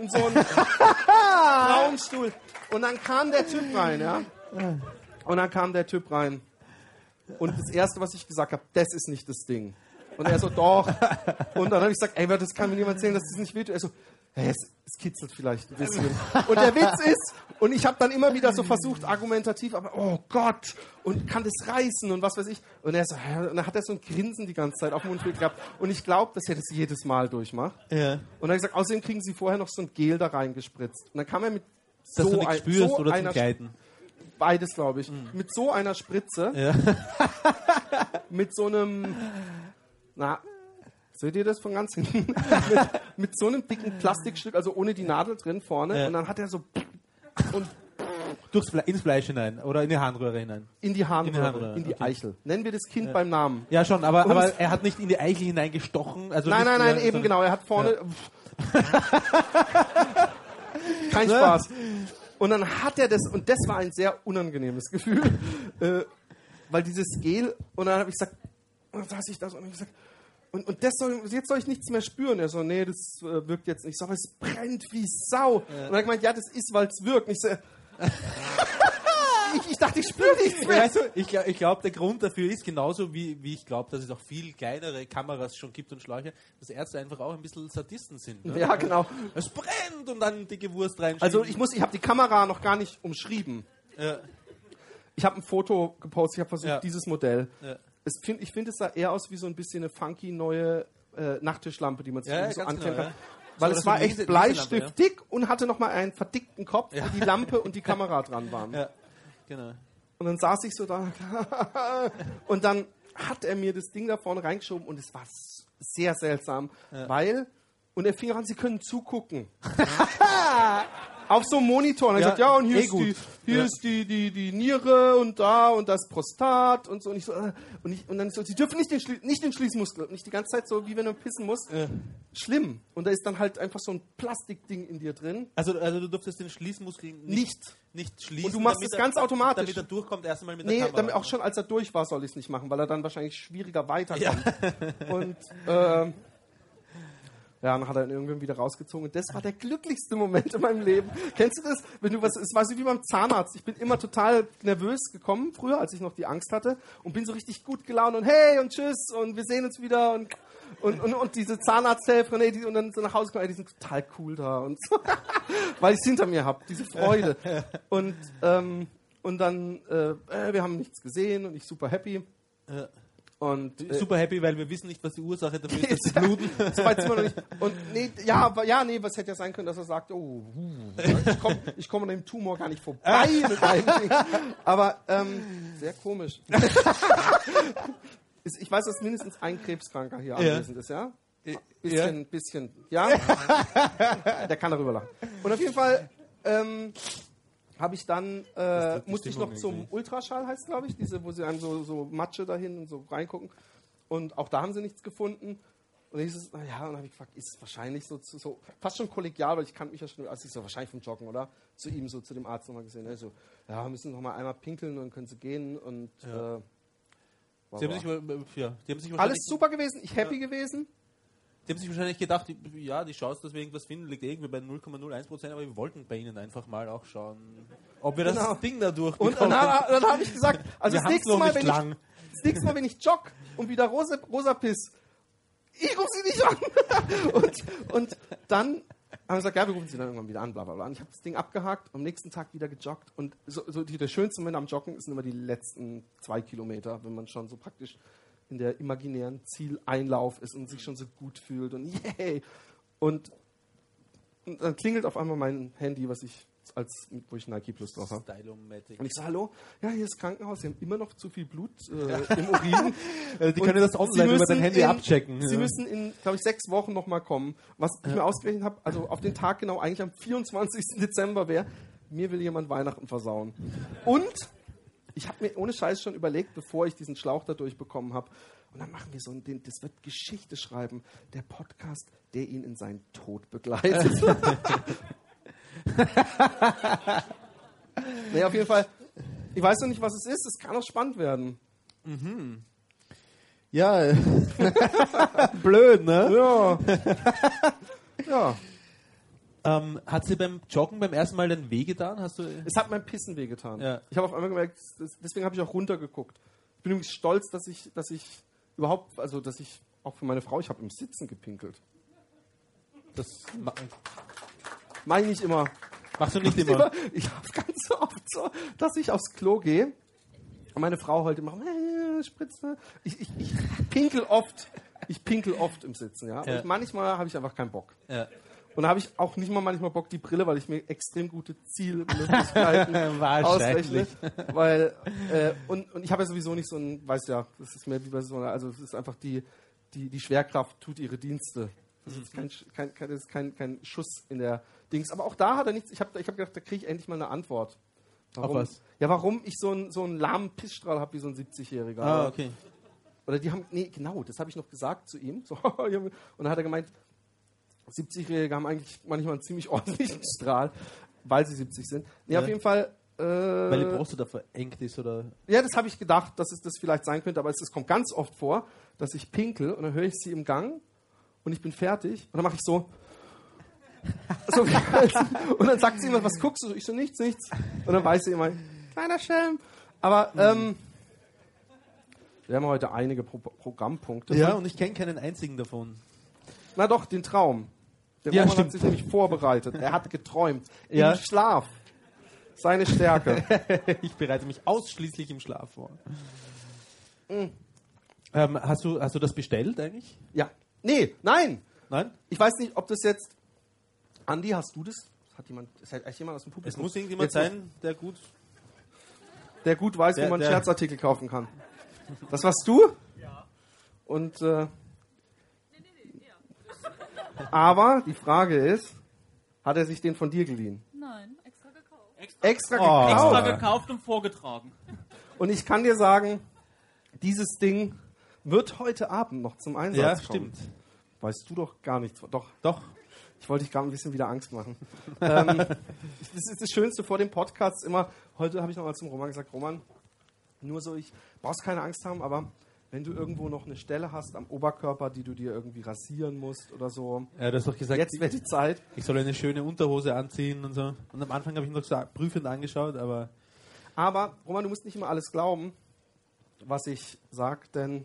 in so einen <laughs> Frauenstuhl. Und dann kam der Typ rein, ja. Und dann kam der Typ rein. Und das Erste, was ich gesagt habe, das ist nicht das Ding. Und er so, doch. Und dann habe ich gesagt, ey, das kann mir niemand erzählen, dass das nicht wehtut. Er so, es, es kitzelt vielleicht ein bisschen. Und der Witz ist, und ich habe dann immer wieder so versucht, argumentativ, aber oh Gott, und kann das reißen und was weiß ich. Und er so, und dann hat er so ein Grinsen die ganze Zeit auf dem Mundwinkel gehabt. Und ich glaube, dass er das jedes Mal durchmacht. Ja. Und dann gesagt, außerdem kriegen sie vorher noch so ein Gel da reingespritzt. Und dann kam er mit Dass so, du nichts ein, spürst so oder einer Gleiten. Beides, glaube ich. Mit so einer Spritze. Ja. <laughs> Mit so einem. Na, seht ihr das von ganz hinten? <laughs> mit, mit so einem dicken Plastikstück, also ohne die Nadel drin vorne. Ja. Und dann hat er so. Und Durchs Fle ins Fleisch hinein oder in die Harnröhre hinein. in die Harnröhre, In die Harnröhre, in die okay. Eichel. Nennen wir das Kind beim Namen. Ja, schon, aber, Und aber er hat nicht in die Eichel hineingestochen. Also Nein, nein, nein, ja, eben genau. Er hat vorne. <laughs> Kein Spaß. Und dann hat er das, und das war ein sehr unangenehmes Gefühl, <laughs> äh, weil dieses Gel, und dann habe ich gesagt, und dann saß ich da so und hab ich gesagt, und, und das soll, jetzt soll ich nichts mehr spüren. Er so, nee, das äh, wirkt jetzt nicht. Ich so, aber es brennt wie Sau. Und er hat gemeint, ja, das ist, weil es wirkt. Und ich so, ich, <laughs> ich dachte, ich spüre nichts Ja, mehr. Weißt du, ich, glaub- ich glaube, der Grund dafür ist genauso, wie, wie ich glaube, dass es auch viel kleinere Kameras schon gibt und Schläuche, dass Ärzte einfach auch ein bisschen Sadisten sind. Ne? Ja, genau. Es brennt und dann dicke Wurst reinschieben. Also ich muss, ich habe die Kamera noch gar nicht umschrieben. Ja, Ich habe ein Foto gepostet, ich habe versucht, Ja. dieses Modell. Ja. Es find, ich finde, es sah eher aus wie so ein bisschen eine funky neue äh, Nachttischlampe, die man sich Ja, so anklemmen genau, kann. ja. Weil So, es war echt Lese- Bleistift Leselampe, dick und hatte nochmal einen verdickten Kopf, wo die Lampe und die Kamera dran waren. ja, genau. Und dann saß ich so da <laughs> und dann hat er mir das Ding da vorne reingeschoben und es war sehr seltsam, weil und er fing an, sie können zugucken. <laughs> <laughs> Auf so einem Monitor. Und er Ja, sagt, ja, und hier, eh ist, gut. die, hier Ja. ist die, die, die Niere und da und das Prostat und so. Und, ich so, äh, und, ich, und dann so, sie dürfen nicht den, nicht den Schließmuskel. Und ich die ganze Zeit so, wie wenn du pissen musst. Schlimm. Und da ist dann halt einfach so ein Plastikding in dir drin. Also, also du durftest den Schließmuskel nicht, Nicht. nicht schließen. Und du machst es er- ganz automatisch. Damit er durchkommt, erst einmal mit Nee, der Kamera. damit auch schon als er durch war, soll ich es nicht machen, weil er dann wahrscheinlich schwieriger weiterkommt. <laughs> und ähm, ja, dann hat er ihn irgendwann wieder rausgezogen. Und das war der glücklichste Moment in meinem Leben. Kennst du das? Wenn du was, es war so wie beim Zahnarzt. Ich bin immer total nervös gekommen früher, als ich noch die Angst hatte und bin so richtig gut gelaunt und hey und tschüss und wir sehen uns wieder und und, und, und diese Zahnarzthelferin, ey, die, und dann so nach Hause kommen, ey, die sind total cool da und so, <laughs> weil ich es hinter mir habe, diese Freude. Und, ähm, und dann, äh, äh, wir haben nichts gesehen und ich super happy. Ja. Und äh, Super happy, weil wir wissen nicht, was die Ursache dafür ist, dass sie <laughs> bluten. so weit sind wir noch nicht. Und nee, ja, aber, ja, nee, was hätte ja sein können, dass er sagt, oh, ich komme ich komm an dem Tumor gar nicht vorbei <laughs> mit meinem Ding. Aber ähm, sehr komisch. <laughs> Ich weiß, dass mindestens ein Krebskranker hier anwesend ist, ja? Bisschen, bisschen, ja? Der kann darüber lachen. Und auf jeden Fall ähm, habe ich dann, äh, musste ich noch zum Ultraschall, heißt glaube ich, diese, wo sie einem so, so Matsche dahin und so reingucken. Und auch da haben sie nichts gefunden. Und dann hieß es, na ja, und dann habe ich gefragt, ist es wahrscheinlich so, so, fast schon kollegial, weil ich kannte mich ja schon, also ich so wahrscheinlich vom Joggen, oder? Zu ihm, so zu dem Arzt nochmal gesehen. So, ja, müssen noch mal einmal pinkeln und dann können sie gehen und äh, war- Sie haben sich, ja, die haben sich alles super gewesen, ich happy gewesen. Die haben sich wahrscheinlich gedacht, die- ja, die Chance, dass wir irgendwas finden, liegt irgendwie bei 0,01%, aber wir wollten bei ihnen einfach mal auch schauen, ob wir Genau. das Ding da Und durchbekommen. dann, dann habe ich gesagt, also Wir das nächste, Mal, wenn lang. ich, das nächste Mal, wenn ich jogge und wieder rosa, rosa piss, ich rufe sie nicht an. <laughs> und, und dann haben wir gesagt, ja, wir rufen sie dann irgendwann wieder an, bla bla bla. Und ich habe das Ding abgehakt, am nächsten Tag wieder gejoggt. Und so, so die, der schönste Moment am Joggen sind immer die letzten zwei Kilometer, wenn man schon so praktisch in der imaginären Zieleinlauf ist und sich schon so gut fühlt und yay. Und, und dann klingelt auf einmal mein Handy, was ich als wo ich Nike Plus drauf habe. Und ich so, hallo, ja, hier ist Krankenhaus, Sie haben immer noch zu viel Blut äh, im Urin. Äh, <laughs> die können das online über dein Handy in, abchecken. Sie ja. müssen in, glaube ich, sechs Wochen nochmal kommen. Was ich mir ausgerechnet habe, also auf den Tag genau eigentlich am 24. Dezember wäre, mir will jemand Weihnachten versauen. Und ich habe mir ohne Scheiß schon überlegt, bevor ich diesen Schlauch da durchbekommen habe, und dann machen wir so ein, das wird Geschichte schreiben, der Podcast, der ihn in seinen Tod begleitet. <laughs> nee, auf jeden Fall, ich weiß noch nicht, was es ist, es kann auch spannend werden. Ja, äh, <laughs> blöd, ne? Ja. <laughs> ja. Ähm, hat sie beim Joggen beim ersten Mal dann wehgetan? Hast du. Es hat mein Pissen wehgetan. Ja. Ich habe auf einmal gemerkt, das, deswegen habe ich auch runtergeguckt. Ich bin übrigens stolz, dass ich, dass ich überhaupt, also dass ich auch für meine Frau, ich habe im Sitzen gepinkelt. Das Meine ich immer. machst du nicht immer. Ich habe ganz <laughs> oft so, dass ich aufs Klo gehe und meine Frau heute macht, äh, Spritze. Ich, ich, ich pinkel oft. Ich pinkel oft im Sitzen, ja. Ja. Und manchmal habe ich einfach keinen Bock. Ja. Und da habe ich auch nicht mal manchmal Bock die Brille, weil ich mir extrem gute Zielmöglichkeiten <laughs> ausrechne. Weil, äh, und, und ich habe ja sowieso nicht so ein, weiß ja, das ist mehr wie bei so einer, also es ist einfach die, die, die Schwerkraft tut ihre Dienste. Das ist, kein, kein, kein, das ist kein, kein Schuss in der Dings. Aber auch da hat er nichts, ich habe ich hab gedacht, da kriege ich endlich mal eine Antwort. Warum, was? Ja, warum ich so einen, so einen lahmen Pissstrahl habe wie so ein 70-Jähriger. Ah, okay. Oder die haben, nee, genau, das habe ich noch gesagt zu ihm. So, <laughs> und dann hat er gemeint, 70-Jährige haben eigentlich manchmal einen ziemlich <laughs> ordentlichen Strahl, weil sie 70 sind. Nee, Ja. auf jeden Fall. Äh, Weil die Brust da verengt ist oder. ja, das habe ich gedacht, dass es das vielleicht sein könnte, aber es, es kommt ganz oft vor, dass ich pinkel und dann höre ich sie im Gang und ich bin fertig und dann mache ich so. <laughs> so <laughs> und dann sagt sie immer, was guckst du? Ich so, nichts, nichts. Und dann weiß sie immer, kleiner Schelm. Aber ähm, wir haben heute einige Pro Programmpunkte. Ja, und ich kenne keinen einzigen davon. Na doch, den Traum. Der Ja, Roman stimmt. hat sich nämlich vorbereitet. Er hat geträumt. Ja. Im Schlaf. Seine Stärke. <laughs> Ich bereite mich ausschließlich im Schlaf vor. Mm. Ähm, hast, du, hast du das bestellt eigentlich? ja. Nee, nein. Nein? Ich weiß nicht, ob das jetzt. Andi, hast du das? Hat jemand, ist halt echt jemand aus dem Es Publikum? muss irgendjemand Jetzt sein, der gut. Der gut weiß, Der- wie man der- Scherzartikel kaufen kann. Das warst du? Ja. Und. Äh, aber die Frage ist, hat er sich den von dir geliehen? Nein, extra gekauft. Extra Oh. gekauft. Extra gekauft und vorgetragen. Und ich kann dir sagen, dieses Ding wird heute Abend noch zum Einsatz Ja, kommen. stimmt. Weißt du doch gar nichts. Doch, Doch. ich wollte dich gerade ein bisschen wieder Angst machen. <laughs> ähm, das ist das Schönste vor dem Podcast immer. Heute habe ich noch mal zum Roman gesagt, Roman, nur so, ich brauchst keine Angst haben, aber wenn du irgendwo noch eine Stelle hast am Oberkörper, die du dir irgendwie rasieren musst oder so, Er hat doch gesagt, jetzt wäre die Zeit. ich soll eine schöne Unterhose anziehen und so. Und am Anfang habe ich ihn noch so prüfend angeschaut, aber Aber, Roman, du musst nicht immer alles glauben, was ich sag, denn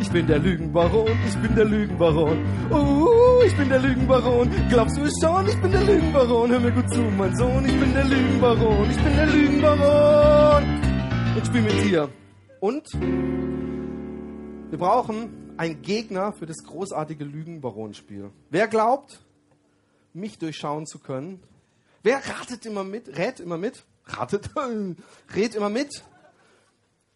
ich bin der Lügenbaron, ich bin der Lügenbaron. Uh, ich bin der Lügenbaron. Glaubst du es schon? Ich bin der Lügenbaron. Hör mir gut zu, mein Sohn, ich bin der Lügenbaron. Ich bin der Lügenbaron. Und spiel mit dir. Und wir brauchen einen Gegner für das großartige Lügenbaron-Spiel. Wer glaubt, mich durchschauen zu können? Wer ratet immer mit? Rät immer mit? Ratet? <laughs> Rät immer mit?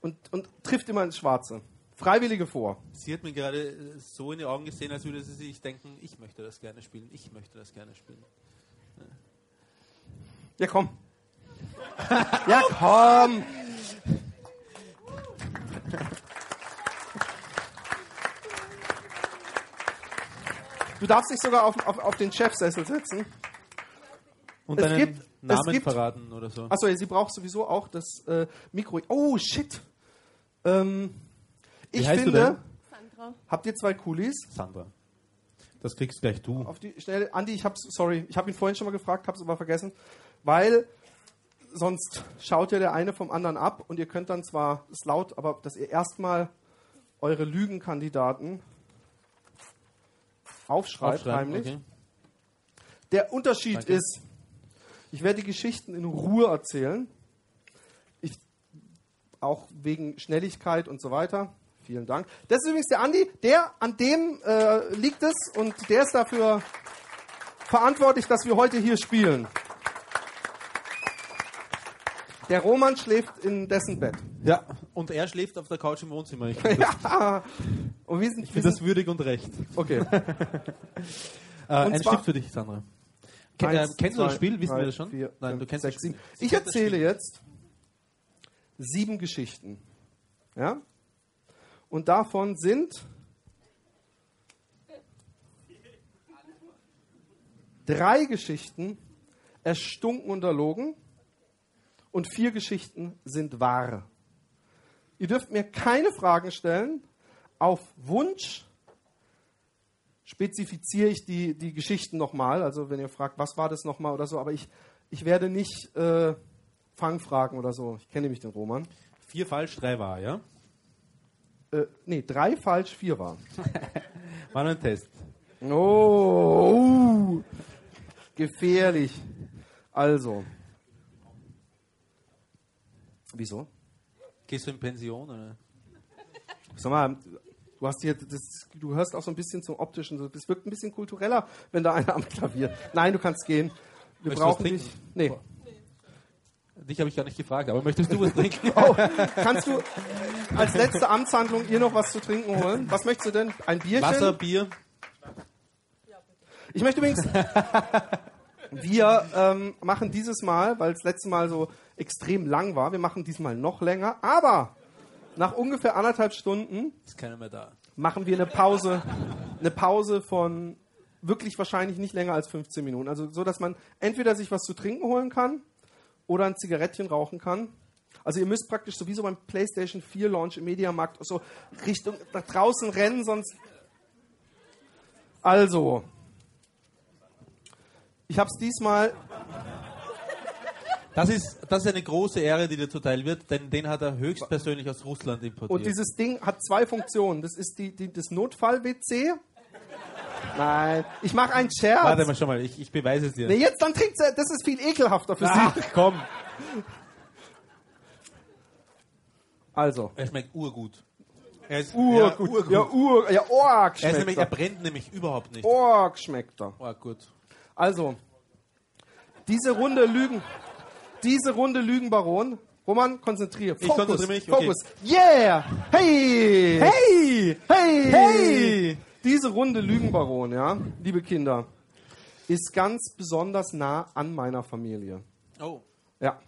Und, und trifft immer ins Schwarze. Freiwillige vor. sie hat mir gerade äh, so in die Augen gesehen, als würde sie sich denken, ich möchte das gerne spielen, ich möchte das gerne spielen. Ja, komm. ja, komm. <laughs> <laughs> Du darfst dich sogar auf, auf, auf den Chefsessel setzen. Und Es deinen gibt- es Namen gibt- verraten oder so. Achso, sie braucht sowieso auch das äh, Mikro. Oh, shit. Ähm, ich heißt du finde, denn? Sandra. habt ihr zwei Coolies? Sandra. Das kriegst gleich du. Auf die Schnelle. Andi, ich hab's, sorry, ich habe ihn vorhin schon mal gefragt, hab's aber vergessen, weil sonst schaut ja der eine vom anderen ab und ihr könnt dann zwar, ist laut, aber dass ihr erstmal eure Lügenkandidaten aufschreibt, heimlich. okay. Der Unterschied Danke. ist, ich werde die Geschichten in Ruhe erzählen. Ich, auch wegen Schnelligkeit und so weiter. Vielen Dank. Das ist übrigens der Andi, der an dem äh, liegt es und der ist dafür verantwortlich, dass wir heute hier spielen. Der Roman schläft in dessen Bett. Ja, und er schläft auf der Couch im Wohnzimmer. Ich <laughs> finde das, Ja. Und sind, ich find das würdig und recht. okay. <laughs> Äh, ein zwar- Stift für dich, Sandra. Ken, äh, kennst du das zwei, Spiel? Wissen drei, wir das schon? Vier, Nein, fünf, du kennst sechs, das. Spiel. Ich das erzähle jetzt sieben Geschichten. Ja? Und davon sind drei Geschichten erstunken und erlogen und vier Geschichten sind wahr. Ihr dürft mir keine Fragen stellen. Auf Wunsch spezifiziere ich die, die Geschichten nochmal. Also wenn ihr fragt, was war das nochmal oder so, aber ich, ich werde nicht äh, Fangfragen oder so. Ich kenne nämlich den Roman. Vier falsch, drei wahr, ja? äh, nee, drei falsch, vier waren. <laughs> War nur ein Test. Oh, uh, gefährlich. Also. Wieso? Gehst du in Pension? Oder? Sag mal, du hast hier, das, du hörst auch so ein bisschen zum optischen, das wirkt ein bisschen kultureller, wenn da einer am Klavier. Nein, du kannst gehen. Wir Möchtest brauchen dich. Nee. Dich habe ich gar nicht gefragt, aber möchtest du was trinken? <laughs> Oh, kannst du als letzte Amtshandlung ihr noch was zu trinken holen? Was möchtest du denn? Ein Bierchen? Wasser, Bier? Ich möchte übrigens. Wir ähm, machen dieses Mal, weil es letztes Mal so extrem lang war, wir machen diesmal noch länger, aber nach ungefähr anderthalb Stunden machen wir eine Pause, eine Pause von wirklich wahrscheinlich nicht länger als 15 Minuten. Also so, dass man entweder sich was zu trinken holen kann oder ein Zigarettchen rauchen kann. Also ihr müsst praktisch sowieso beim PlayStation 4 Launch im Mediamarkt so Richtung nach draußen rennen, sonst. Also, ich habe es diesmal. Das ist, das ist eine große Ehre, die dir zuteil wird, denn den hat er höchstpersönlich aus Russland importiert. Und dieses Ding hat zwei Funktionen. Das ist die, die, das Notfall-WC. Nein, ich mache einen Scherz. Warte mal, schau mal, ich, ich beweise es dir. Nee, jetzt dann trinkt. Das ist viel ekelhafter für Ach, Sie. komm. Also. Er schmeckt urgut. Er ist Urgut. Ja, urgut. Ja, Ur, ja, Org er, ist schmeckt nämlich, er er. brennt nämlich überhaupt nicht. Org schmeckt er. Oh, gut. Also, diese Runde Lügen, diese Runde Lügenbaron. Roman, konzentrier. Ich Fokus, konzentriere mich, okay. Fokus. Yeah! Hey! Hey! Hey! Hey! Diese Runde Lügenbaron, ja, liebe Kinder, ist ganz besonders nah an meiner Familie. Oh. Ja.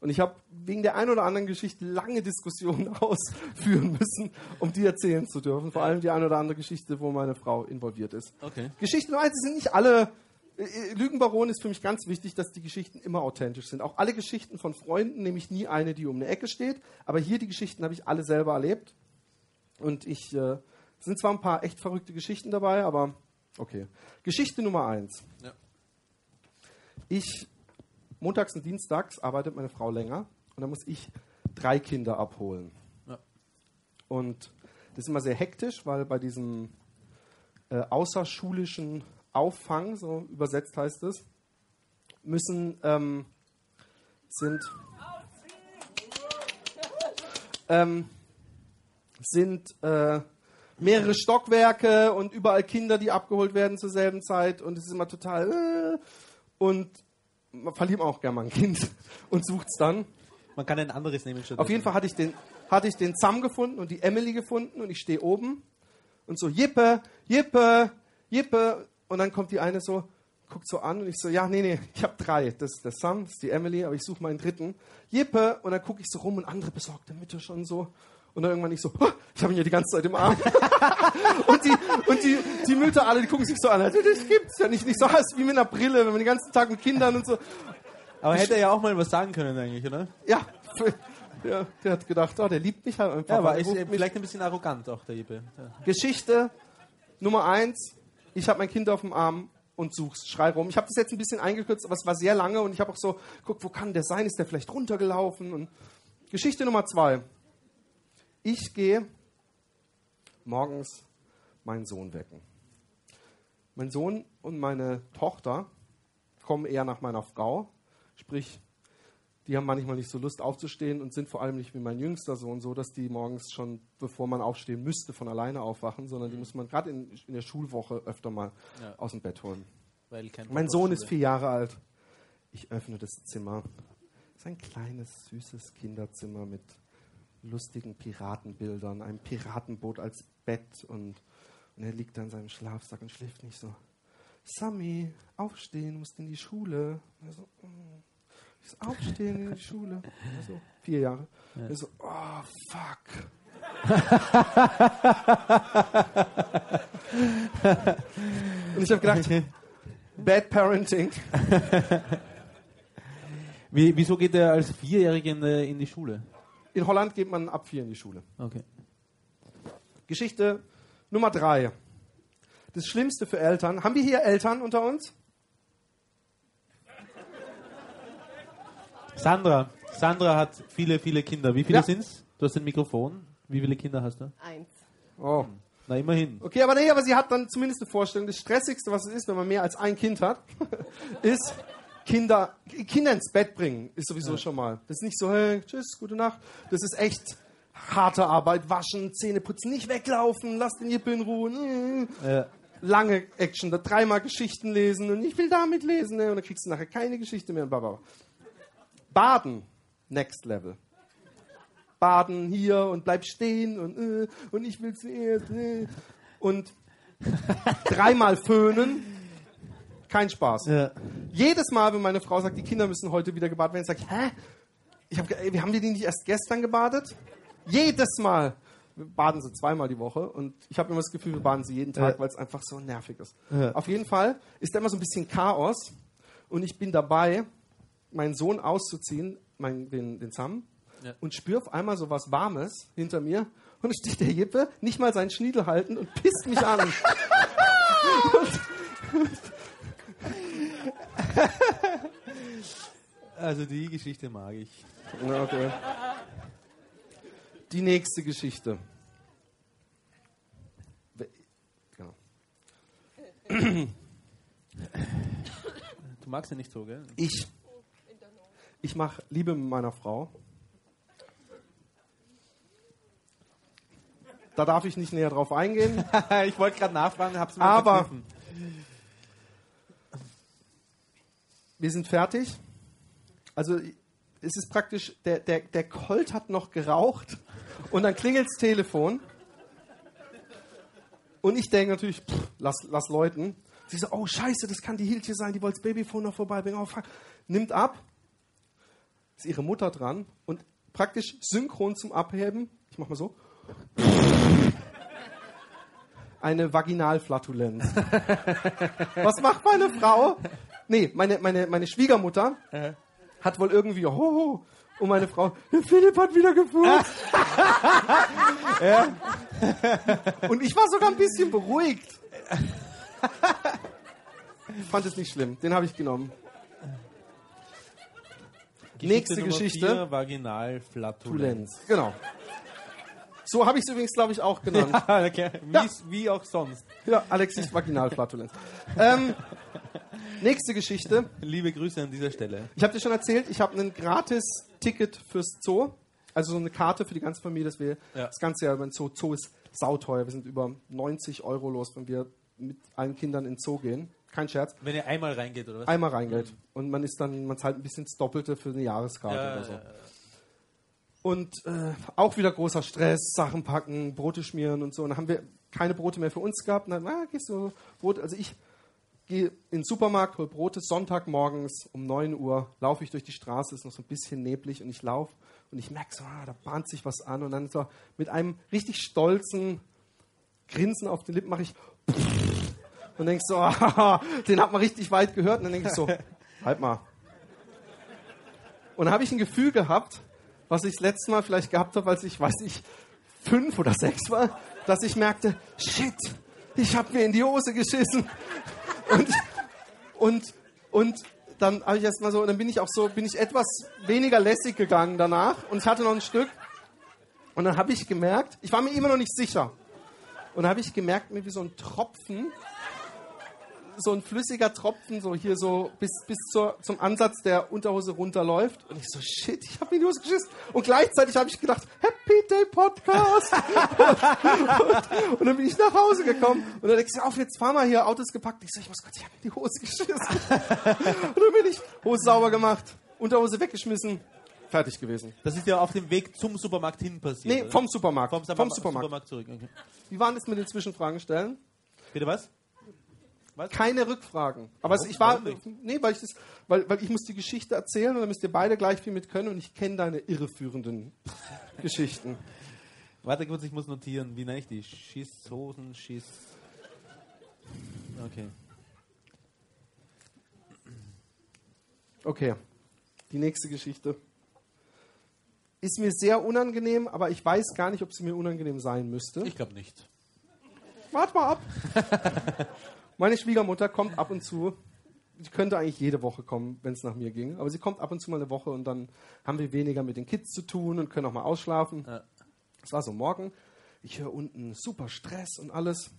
Und ich habe wegen der einen oder anderen Geschichte lange Diskussionen <laughs> ausführen müssen, um die erzählen zu dürfen. Vor allem die eine oder andere Geschichte, wo meine Frau involviert ist. Okay. Geschichten weiß, sind nicht alle. Äh, Lügenbaron ist für mich ganz wichtig, dass die Geschichten immer authentisch sind. Auch alle Geschichten von Freunden nehme ich nie eine, die um eine Ecke steht. Aber hier die Geschichten habe ich alle selber erlebt. Und ich, äh, es sind zwar ein paar echt verrückte Geschichten dabei, aber okay. Geschichte Nummer eins. Ja. Ich, montags und dienstags arbeitet meine Frau länger und dann muss ich drei Kinder abholen. Ja. Und das ist immer sehr hektisch, weil bei diesem äh, außerschulischen Auffang, so übersetzt heißt es, müssen, ähm, sind, ähm, sind äh, mehrere Stockwerke und überall Kinder, die abgeholt werden zur selben Zeit und es ist immer total äh, und man verliert auch gerne mal ein Kind <laughs> und sucht es dann. Man kann ein anderes nehmen. Auf jeden Fall hatte ich den, hatte ich den Sam gefunden und die Emily gefunden und ich stehe oben und so, Jippe, Jippe, Jippe. Und dann kommt die eine so, guckt so an und ich so, ja, nee, nee, ich habe drei. Das ist der Sam, das ist die Emily, aber ich suche meinen dritten. Jippe. Und dann gucke ich so rum und andere besorgte Mütter schon so. Und dann irgendwann ich so, "Oh, ich habe ihn ja die ganze Zeit im Arm. <laughs> und die, und die, die Mütter alle, die gucken sich so an, also, das gibt's ja nicht. Nicht so, ah, ist wie mit einer Brille, wenn man den ganzen Tag mit Kindern und so. Aber hätte er ja auch mal was sagen können eigentlich, oder? Ja, ja der hat gedacht, oh, der liebt mich halt einfach. Ja, aber Der ist vielleicht ein bisschen arrogant auch, der. Ja. Geschichte Nummer eins. Ich habe mein Kind auf dem Arm und such's, schrei rum. Ich habe das jetzt ein bisschen eingekürzt, aber es war sehr lange und ich habe auch so, guck, wo kann der sein? Ist der vielleicht runtergelaufen? Und Geschichte Nummer zwei. Ich gehe morgens meinen Sohn wecken. Mein Sohn und meine Tochter kommen eher nach meiner Frau, sprich, die haben manchmal nicht so Lust aufzustehen und sind vor allem nicht wie mein jüngster Sohn so, dass die morgens schon, bevor man aufstehen müsste, von alleine aufwachen, sondern die muss man gerade in, in der Schulwoche öfter mal Ja. aus dem Bett holen. Mein Sohn ist vier Jahre alt. Ich öffne das Zimmer. Es ist ein kleines, süßes Kinderzimmer mit lustigen Piratenbildern, einem Piratenboot als Bett und, und er liegt da in seinem Schlafsack und schläft nicht so. Sammy, aufstehen, musst in die Schule. Und er so, "Mm." Ich so, aufstehen in die <laughs> Schule. Er so, vier Jahre. Er so, oh, fuck. <laughs> und ich habe gedacht, Bad Parenting. <laughs> Wie, wieso geht er als Vierjähriger in, äh, in die Schule? In Holland geht man ab vier in die Schule. Okay. Geschichte Nummer drei. Das Schlimmste für Eltern. Haben wir hier Eltern unter uns? Sandra. Sandra hat viele, viele Kinder. Wie viele Ja. sind's? Du hast ein Mikrofon. Wie viele Kinder hast du? Eins. Oh. Na, immerhin. Okay, aber nee, aber sie hat dann zumindest eine Vorstellung. Das Stressigste, was es ist, wenn man mehr als ein Kind hat, <laughs> ist Kinder, Kinder ins Bett bringen, ist sowieso schon mal. Das ist nicht so, hey, tschüss, gute Nacht. Das ist echt harte Arbeit. Waschen, Zähne putzen, nicht weglaufen, lass den Jippe in Ruhe. Mm. Ja. Lange Action, da dreimal Geschichten lesen und ich will damit lesen. Ne? Und dann kriegst du nachher keine Geschichte mehr. und bla, bla, bla. Baden, next level. Baden hier und bleib stehen und, äh, und ich will zuerst. Äh. Und dreimal föhnen, kein Spaß. Ja. Jedes Mal, wenn meine Frau sagt, die Kinder müssen heute wieder gebadet werden, sage ich, hä? Ich hab, ey, wir haben die nicht erst gestern gebadet? Jedes Mal. Wir baden sie zweimal die Woche und ich habe immer das Gefühl, wir baden sie jeden Tag, Ja. weil es einfach so nervig ist. Ja. Auf jeden Fall ist da immer so ein bisschen Chaos und ich bin dabei, meinen Sohn auszuziehen, mein, den, den Sam, Ja. und spüre auf einmal so was Warmes hinter mir und dann steht der Jippe, nicht mal seinen Schniedel halten und pisst mich an. <laughs> Also die Geschichte mag ich. Na, okay. Die nächste Geschichte. Genau. Du magst ja nicht so, gell? Ich, ich mache Liebe mit meiner Frau. Da darf ich nicht näher drauf eingehen. <laughs> ich wollte gerade nachfragen, hab's mir Aber- verkniffen. Wir sind fertig. Also es ist praktisch, der, der, der Colt hat noch geraucht und dann klingelt das Telefon. Und ich denke natürlich, pff, lass, lass läuten. Sie so, oh scheiße, das kann die Hiltje sein, die wollte das Babyphone noch vorbeibringen. Oh, fuck. Nimmt ab, ist ihre Mutter dran und praktisch synchron zum Abheben, ich mach mal so, eine Vaginalflatulenz. <laughs> Was macht meine Frau? Nee, meine, meine, meine Schwiegermutter hat wohl irgendwie hoho und meine Frau, der Philipp hat wieder gefurzt. <laughs> ja. Und ich war sogar ein bisschen beruhigt. <laughs> Fand es nicht schlimm. Den habe ich genommen. Nächste Nummer Geschichte. Vier, Vaginalflatulenz. Tulenz. Genau. So habe ich es übrigens, glaube ich, auch genannt. <laughs> Ah, okay. wie, Ja. wie auch sonst. Ja, Alexis <laughs> Vaginalflatulenz. ähm, nächste Geschichte. Liebe Grüße an dieser Stelle. Ich habe dir schon erzählt, ich habe ein gratis Ticket fürs Zoo. Also so eine Karte für die ganze Familie, dass wir Ja. das ganze Jahr beim Zoo. Zoo ist sauteuer. Wir sind über 90 Euro los, wenn wir mit allen Kindern in den Zoo gehen. Kein Scherz. Wenn ihr einmal reingeht, oder was? Einmal reingeht. Und man ist dann, man zahlt ein bisschen das Doppelte für eine Jahreskarte Ja, oder so. ja, ja. Und äh, auch wieder großer Stress, Sachen packen, Brote schmieren und so. Und dann haben wir keine Brote mehr für uns gehabt. Und dann, ah, gehst du Brot. Also ich gehe in den Supermarkt, hol Brote. Sonntagmorgens um 9 Uhr laufe ich durch die Straße, ist noch so ein bisschen neblig und ich laufe und ich merke so, ah, da bahnt sich was an. Und dann so mit einem richtig stolzen Grinsen auf den Lippen mache ich und denkst so, <laughs> den hat man richtig weit gehört. Und dann denke ich so, <laughs> halt mal. Und dann habe ich ein Gefühl gehabt, was ich das letzte Mal vielleicht gehabt habe, als ich, weiß nicht, fünf oder sechs war, dass ich merkte, shit, ich habe mir in die Hose geschissen. <laughs> Und, und, und dann habe ich erst mal so, dann bin ich auch so, bin ich etwas weniger lässig gegangen danach und ich hatte noch ein Stück. Und dann habe ich gemerkt, ich war mir immer noch nicht sicher. Und dann habe ich gemerkt, mir wie so ein Tropfen, so ein flüssiger Tropfen, so hier so bis, bis zur, zum Ansatz der Unterhose runterläuft. Und ich so, shit, ich habe mir die Hose geschissen. Und gleichzeitig habe ich gedacht, Happy Day Podcast. <laughs> und, und dann bin ich nach Hause gekommen. Und dann denkst du, auf, jetzt fahr mal hier, Autos gepackt. Ich so, ich muss kurz, ich habe mir die Hose geschissen. und dann bin ich Hose sauber gemacht, Unterhose weggeschmissen, fertig gewesen. Das ist ja auf dem Weg zum Supermarkt hin passiert. Nee, oder? vom Supermarkt. vom, Vom, Supermarkt, Supermarkt. zurück. Okay. Wie waren das mit den Zwischenfragen stellen? Bitte was? Keine Rückfragen. Aber es, ich war, Warum nee, weil ich das, weil, weil ich muss die Geschichte erzählen und dann müsst ihr beide gleich viel mit können und ich kenne deine irreführenden <laughs> Geschichten. Warte kurz, ich muss notieren. Wie nenne ich die? Schisshosen, Schiss. Okay. Okay, die nächste Geschichte ist mir sehr unangenehm, aber ich weiß gar nicht, ob sie mir unangenehm sein müsste. Ich glaube nicht. Warte mal ab. <laughs> Meine Schwiegermutter kommt ab und zu. Sie könnte eigentlich jede Woche kommen, wenn es nach mir ging. Aber sie kommt ab und zu mal eine Woche und dann haben wir weniger mit den Kids zu tun und können auch mal ausschlafen. Ja. Es war so morgen, ich höre unten super Stress und alles.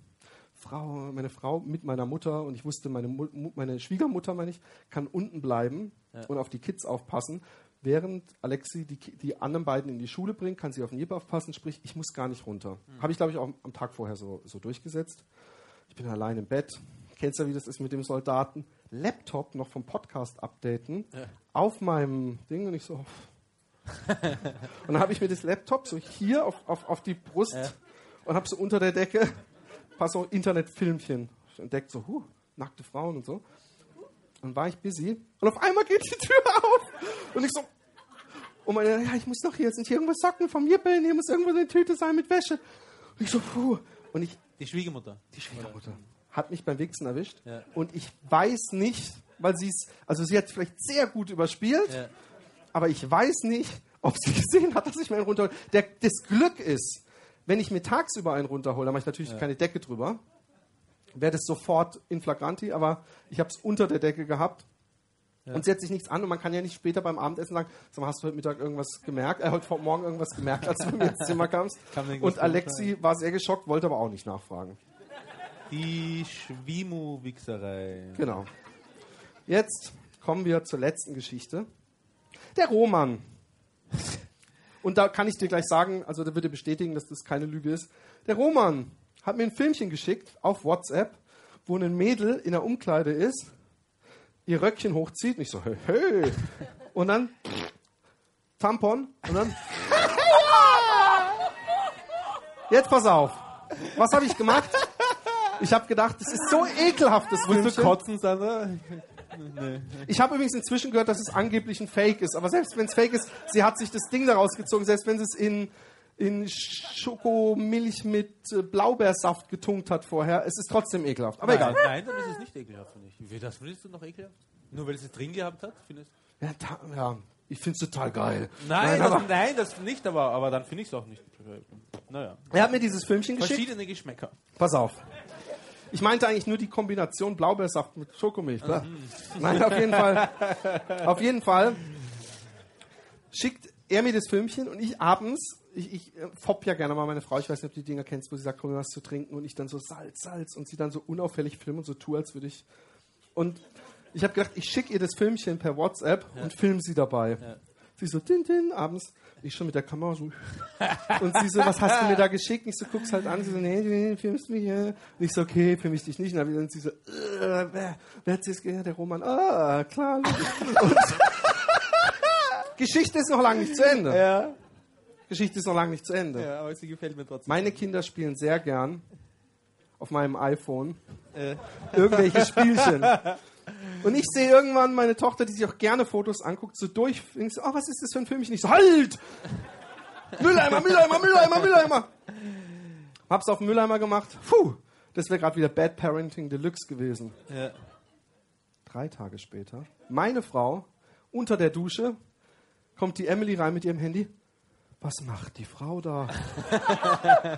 Frau, meine Frau mit meiner Mutter und ich wusste, meine, Mu meine Schwiegermutter, meine ich, kann unten bleiben und auf die Kids aufpassen. Während Alexi die, die anderen beiden in die Schule bringt, kann sie auf den Jeb aufpassen, sprich, ich muss gar nicht runter. Habe ich, glaube ich, auch am Tag vorher so, so durchgesetzt. Ich bin allein im Bett. Kennst du, wie das ist mit dem Soldaten? Laptop noch vom Podcast updaten auf meinem Ding und ich so. <laughs> und dann habe ich mir das Laptop so hier auf, auf, auf die Brust und habe so unter der Decke ein paar so Internetfilmchen entdeckt, so huh, nackte Frauen und so. Und war ich busy und auf einmal geht die Tür auf und ich so. Und meine, ja, ich muss doch hier, sind hier irgendwas Socken vom Jippeln, hier muss irgendwo eine Tüte sein mit Wäsche. Und ich so, puh. Und ich, Die Schwiegermutter. die Schwiegermutter hat mich beim Wichsen erwischt. Ja. Und ich weiß nicht, weil sie es, also sie hat es vielleicht sehr gut überspielt, Ja. aber ich weiß nicht, ob sie <laughs> gesehen hat, dass ich mir einen runterhole. Der, das Glück ist, wenn ich mir tagsüber einen runterhole, dann mache ich natürlich keine Decke drüber, wäre das sofort in flagranti, aber ich habe es unter der Decke gehabt. Und sie hat sich nichts an und man kann ja nicht später beim Abendessen sagen, sag mal, hast du heute Mittag irgendwas gemerkt, äh, heute Morgen irgendwas gemerkt, als du bei <laughs> mir ins Zimmer kamst. Und Alexi war sehr geschockt, wollte aber auch nicht nachfragen. Die Schwimu-Wichserei. Genau. Jetzt kommen wir zur letzten Geschichte. Der Roman. Und da kann ich dir gleich sagen, also da wird er bestätigen, dass das keine Lüge ist. Der Roman hat mir ein Filmchen geschickt auf WhatsApp, wo ein Mädel in der Umkleide ist, ihr Röckchen hochzieht und ich so, hey, hey. Und dann Tampon und dann. Jetzt pass auf. Was habe ich gemacht? Ich habe gedacht, das ist so ekelhaft, das Willst du kotzen, Sandra? Ich habe übrigens inzwischen gehört, dass es angeblich ein Fake ist. Aber selbst wenn es Fake ist, sie hat sich das Ding daraus gezogen. Selbst wenn sie es in, in Schokomilch mit äh, Blaubeersaft getunkt hat vorher, es ist trotzdem ekelhaft. Aber egal. Nein, nein, dann ist es nicht ekelhaft, finde ich. Wie, das findest du noch ekelhaft? Nur weil es es drin gehabt hat? Findest Ja, ta- ja ich finde es total geil. Nein, aber das, nein, das nicht, aber, aber dann finde ich es auch nicht. Naja. er hat mir dieses Filmchen geschickt. Verschiedene Geschmäcker. Pass auf. Ich meinte eigentlich nur die Kombination Blaubeersaft mit Schokomilch. klar. Nein, auf jeden Fall. Auf jeden Fall schickt er mir das Filmchen und ich abends, ich, ich äh, fopp ja gerne mal meine Frau, ich weiß nicht, ob du die Dinger kennst, wo sie sagt, komm mir was zu trinken und ich dann so Salz, Salz und sie dann so unauffällig filmen und so tue, als würde ich. Und ich habe gedacht, ich schicke ihr das Filmchen per WhatsApp und film sie dabei. Sie so, din, din, abends, ich schon mit der Kamera so. Und sie so, was hast du mir da geschickt? Ich so, guck's halt an. Sie so, nee, nee, filmst mich hier. Und ich so, okay, film ich dich nicht. Und dann sie so, äh, wer, wer hat's jetzt gehört? Der Roman. Ah, klar. Und <laughs> Geschichte ist noch lange nicht zu Ende. Ja. Geschichte ist noch lange nicht zu Ende. Ja, aber sie gefällt mir trotzdem. Meine Kinder spielen sehr gern auf meinem iPhone Äh. irgendwelche <laughs> Spielchen. Und ich sehe irgendwann meine Tochter, die sich auch gerne Fotos anguckt, so durch. Und ich so, oh, was ist das für ein Filmchen? Ich so, halt! Mülleimer, Mülleimer, Mülleimer, Mülleimer! Hab's auf Mülleimer gemacht. Puh, das wäre gerade wieder Bad Parenting Deluxe gewesen. Ja. Drei Tage später, meine Frau, unter der Dusche, kommt die Emily rein mit ihrem Handy. Was macht die Frau da? <laughs>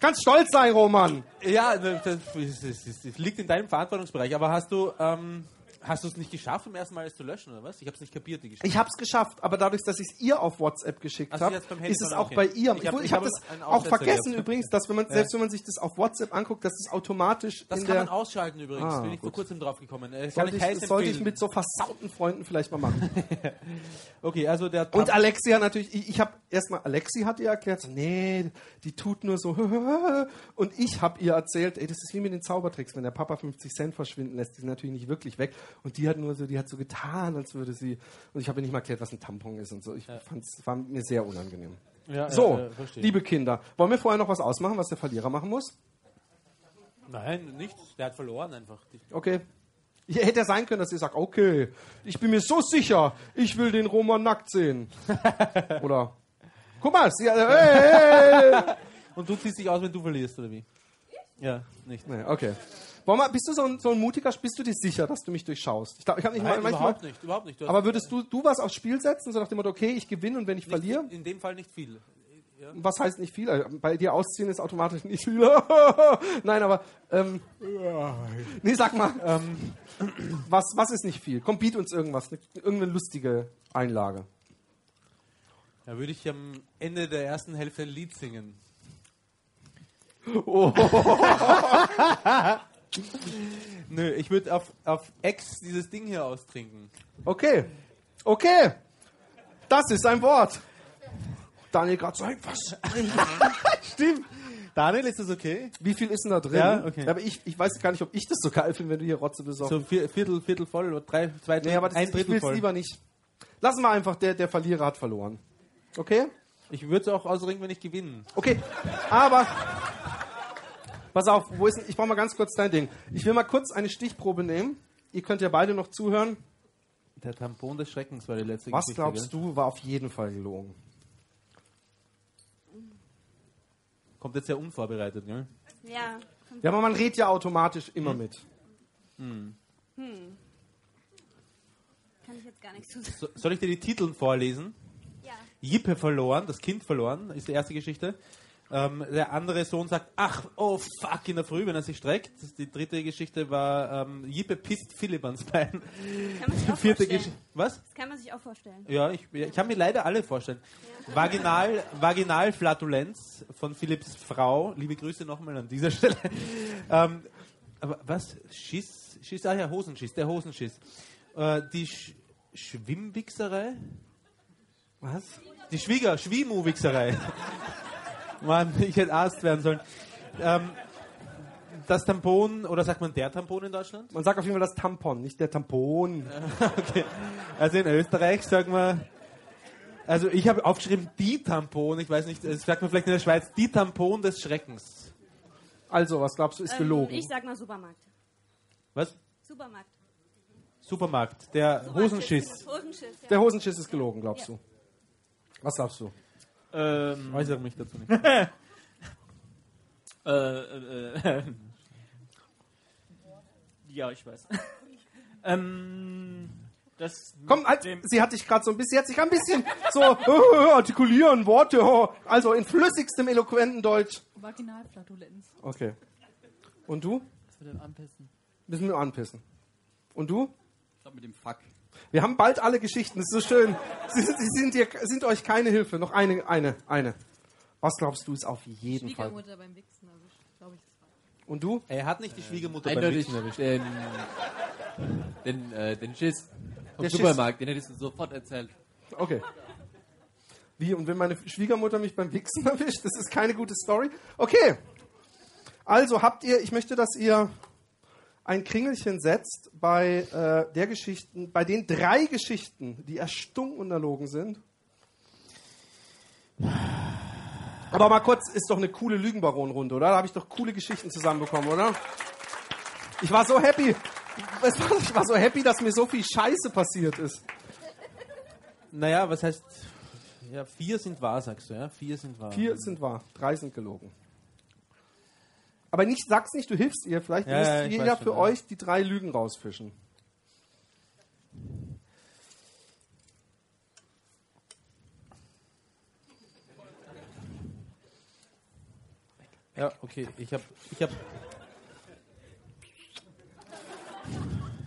Kannst stolz sein, Roman. Ja, das, das, das, das liegt in deinem Verantwortungsbereich. Aber hast du ähm, hast du es nicht geschafft, zum ersten Mal es zu löschen, oder was? Ich habe es nicht kapiert, die Geschichte. Ich habe es geschafft, aber dadurch, dass ich es ihr auf WhatsApp geschickt habe, ist es auch bei ihr. Ich Ich, hab- ich ich habe hab das auch vergessen gehabt. übrigens, dass wenn man selbst wenn man sich das auf WhatsApp anguckt, dass es automatisch Das kann man ausschalten übrigens. Ah, Bin ich vor kurzem drauf gekommen. Äh, kann sollte ich das sollte ich mit so versauten Freunden vielleicht mal machen. <laughs> Okay, also der Und Alexi hat natürlich, ich, ich habe erstmal, Alexi hat ihr erklärt, so, nee, die tut nur so. <laughs> Und ich habe ihr erzählt, ey, das ist wie mit den Zaubertricks, wenn der Papa 50 Cent verschwinden lässt, die sind natürlich nicht wirklich weg. Und die hat nur so, die hat so getan, als würde sie. Und ich habe ihr nicht mal erklärt, was ein Tampon ist und so. Ich fand's, war mir sehr unangenehm. ja, So, ja, liebe Kinder, wollen wir vorher noch was ausmachen, was der Verlierer machen muss? Nein, nichts. Der hat verloren einfach. Okay. Ja, hätte ja sein können, dass ihr sagt, okay, ich bin mir so sicher, ich will den Roman nackt sehen. <laughs> Oder, guck mal, sie, äh, hey, hey. Und du ziehst dich aus, wenn du verlierst, oder wie? Ja, nicht. Nee, okay. Wollen wir, bist du so ein, so ein mutiger, bist du dir sicher, dass du mich durchschaust? Ich, glaub, ich habe nicht Nein, mal, überhaupt nicht. Überhaupt nicht. Aber würdest du, du was aufs Spiel setzen, so nach dem Motto, okay, ich gewinne und wenn ich nicht, verliere? In dem Fall nicht viel. Was heißt nicht viel? Äh, Bei dir ausziehen ist automatisch nicht viel. <laughs> Nein, aber, ähm, nee, sag mal, ähm, <clears throat> was, was ist nicht viel? Komm, biet uns irgendwas, ne- irgendeine lustige Einlage. Da würde ich am Ende der ersten Hälfte ein Lied singen. <laughs> Nö, ich würde auf, auf Ex dieses Ding hier austrinken. Okay. Okay. Das ist ein Wort. Daniel gerade so, was? <laughs> Stimmt. Daniel, ist das okay? Wie viel ist denn da drin? Ja, okay. Aber ich, ich weiß gar nicht, ob ich das so geil finde, wenn du hier Rotze besorgst. So vier, Viertel, Viertel voll oder drei, zwei nee, aber das, ein ich Drittel will es voll. lieber nicht. Lassen wir einfach, der, der Verlierer hat verloren. Okay? Ich würde es auch ausringen, wenn ich gewinne. Okay. Aber, pass auf, wo ist ich brauche mal ganz kurz dein Ding. Ich will mal kurz eine Stichprobe nehmen. Ihr könnt ja beide noch zuhören. Der Tampon des Schreckens war die letzte Was Geschichte. glaubst du, war auf jeden Fall gelogen? Kommt jetzt sehr unvorbereitet, ne? Ja. Ja, aber man redet ja automatisch immer mit. Kann ich jetzt gar nichts zu sagen. So, soll ich dir die Titel vorlesen? Ja. Jippe verloren, das Kind verloren, ist die erste Geschichte. Ähm, der andere Sohn sagt, ach, oh fuck, in der Früh, wenn er sich streckt. Die dritte Geschichte war, ähm, Jippe pisst Philipp ans Bein. Kann man sich Die auch vierte vorstellen. Was? Das kann man sich auch vorstellen. Ja, ich, ich kann mir leider alle vorstellen. Vaginal, Vaginalflatulenz von Philipps Frau. Liebe Grüße nochmal an dieser Stelle. ähm, aber was? Schiss? Schiss? Ah ja, Hosenschiss, der Hosenschiss. Äh, die Sch Schwimmwichserei? Was? Die Schwieger, Schwimu-Wichserei. Mann, <laughs> ich hätte Arzt werden sollen. Ähm, das Tampon, oder sagt man der Tampon in Deutschland? Man sagt auf jeden Fall das Tampon, nicht der Tampon. <laughs> Okay. Also in Österreich sagen wir, also ich habe aufgeschrieben die Tampon, ich weiß nicht, das sagt man vielleicht in der Schweiz, die Tampon des Schreckens. Also, was glaubst du, ist gelogen? Ähm, ich sag mal Supermarkt. Was? Supermarkt. Supermarkt, der Hosenschiss. Hosenschiss, ja. der Hosenschiss ist gelogen, glaubst du? Was glaubst du? Ähm, Äußere mich dazu nicht. <laughs> äh, äh, äh, <laughs> ja, ich weiß. <laughs> ähm, das Komm, halt, dem, sie hat dich gerade so ein bisschen, sie hat sich ein bisschen so äh, artikulieren, Worte, oh, also in flüssigstem, eloquenten Deutsch. Vaginalflatulenz. Okay. Und du? Das wird dann anpissen. Müssen wir anpissen. Und du? Ich glaube mit dem Fuck. Wir haben bald alle Geschichten, das ist so schön. Sie, sind- sie sind, dir, sind euch keine Hilfe. Noch eine, eine, eine. Was glaubst du, ist auf jeden Fall. Schwiegermutter beim Wichsen erwischt. Glaube ich, das war. Und du? Er hat nicht die Schwiegermutter beim Eindeutig Wichsen erwischt. den, den, äh, den Schiss vom Der Schiss. Supermarkt, den hättest du sofort erzählt. Okay. Wie, und wenn meine Schwiegermutter mich beim Wichsen <laughs> erwischt? Das ist keine gute Story. Okay. Also habt ihr, ich möchte, dass ihr ein Kringelchen setzt bei äh, der Geschichten, bei den drei Geschichten, die erstunken und erlogen sind. Aber mal kurz, ist doch eine coole Lügenbaron-Runde, oder? Da habe ich doch coole Geschichten zusammenbekommen, oder? Ich war so happy. Ich war so happy, dass mir so viel Scheiße passiert ist. Naja, was heißt, ja, vier sind wahr, sagst du, ja? Vier sind wahr. Vier sind wahr, drei sind gelogen. Aber nicht, sag's nicht, du hilfst ihr. Vielleicht Ja, müsst ja, jeder weiß schon, für ja. euch die drei Lügen rausfischen. Ja, okay, ich hab, ich hab...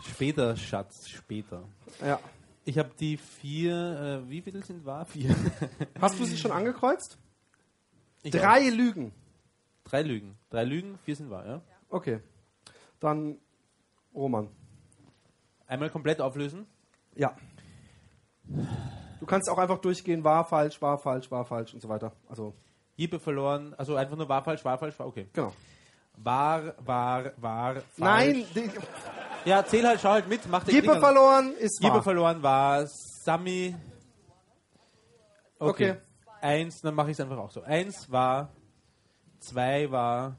Später, Schatz, später. Ja. Ich habe die vier, äh, wie viele sind wahr? Vier. Hast du sie schon angekreuzt? Ich drei Lügen. Drei Lügen. Drei Lügen, vier sind wahr, ja? Okay. Dann Roman. Einmal komplett auflösen. Ja. Du kannst auch einfach durchgehen, wahr, falsch, wahr, falsch, wahr, falsch und so weiter. Also, Jippe verloren, also einfach nur wahr, falsch, wahr, falsch, wahr, okay. genau. Wahr, wahr, wahr, falsch. Nein, die, Ja, zähl halt, schau halt mit, mach den Gippe Dinger. verloren ist Jippe wahr. verloren war Sami. Okay. Okay. Eins, dann mache ich es einfach auch so. Eins war, zwei war,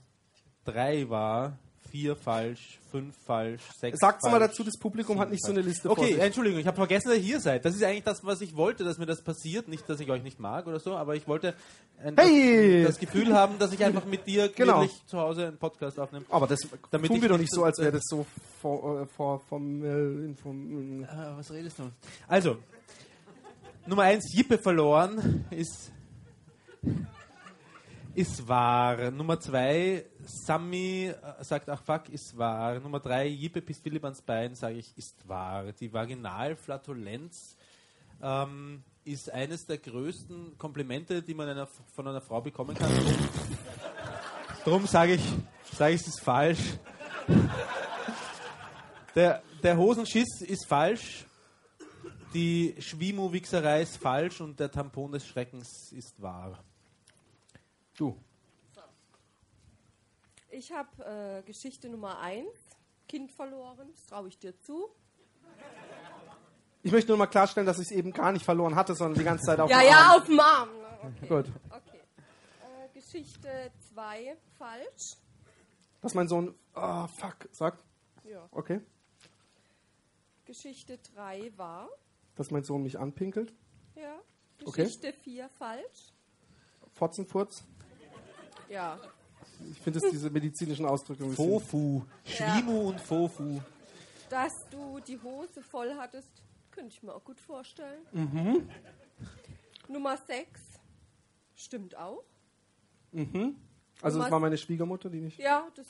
drei war, vier falsch, fünf falsch, sechs Sag's falsch. mal dazu, das Publikum hat nicht so eine Liste Okay. Entschuldigung, ich habe vergessen, dass ihr hier seid. Das ist eigentlich das, was ich wollte, dass mir das passiert. Nicht, dass ich euch nicht mag oder so, aber ich wollte ein, Hey! das, das Gefühl haben, dass ich einfach mit dir <laughs> Genau. zu Hause einen Podcast aufnehme. Aber das Damit tun wir doch nicht so- als wäre das so vor, äh, vor, vom, äh, inform, Äh, was redest du? Also, Nummer eins, Jippe verloren ist, ist wahr. Nummer zwei, Sammy äh, sagt, ach fuck, ist wahr. Nummer drei, Jippe pisst Philipp ans Bein, sage ich, ist wahr. Die Vaginalflatulenz ähm, ist eines der größten Komplimente, die man einer, von einer Frau bekommen kann. Darum sage ich, sage ich, es ist falsch. Der, der Hosenschiss ist falsch, die Schwimu-Wichserei ist falsch und der Tampon des Schreckens ist wahr. Du. Ich habe äh, Geschichte Nummer 1, Kind verloren, das traue ich dir zu. Ich möchte nur mal klarstellen, dass ich es eben gar nicht verloren hatte, sondern die ganze Zeit auf ja, dem ja, Arm. auf dem Arm. Okay. Gut. okay. Äh, Geschichte 2, falsch. Dass mein Sohn, ah, fuck, sagt. Ja. Okay. Geschichte 3 war. Dass mein Sohn mich anpinkelt. Ja. Okay. Geschichte 4 falsch. Fotzenfurz. Ja. Ich finde es diese medizinischen Ausdrücke ein bisschen. Fofu. Schwimu und Fofu. Dass du die Hose voll hattest, könnte ich mir auch gut vorstellen. Mhm. Nummer 6 stimmt auch. Mhm. Also, das war meine Schwiegermutter, die nicht. Ja, das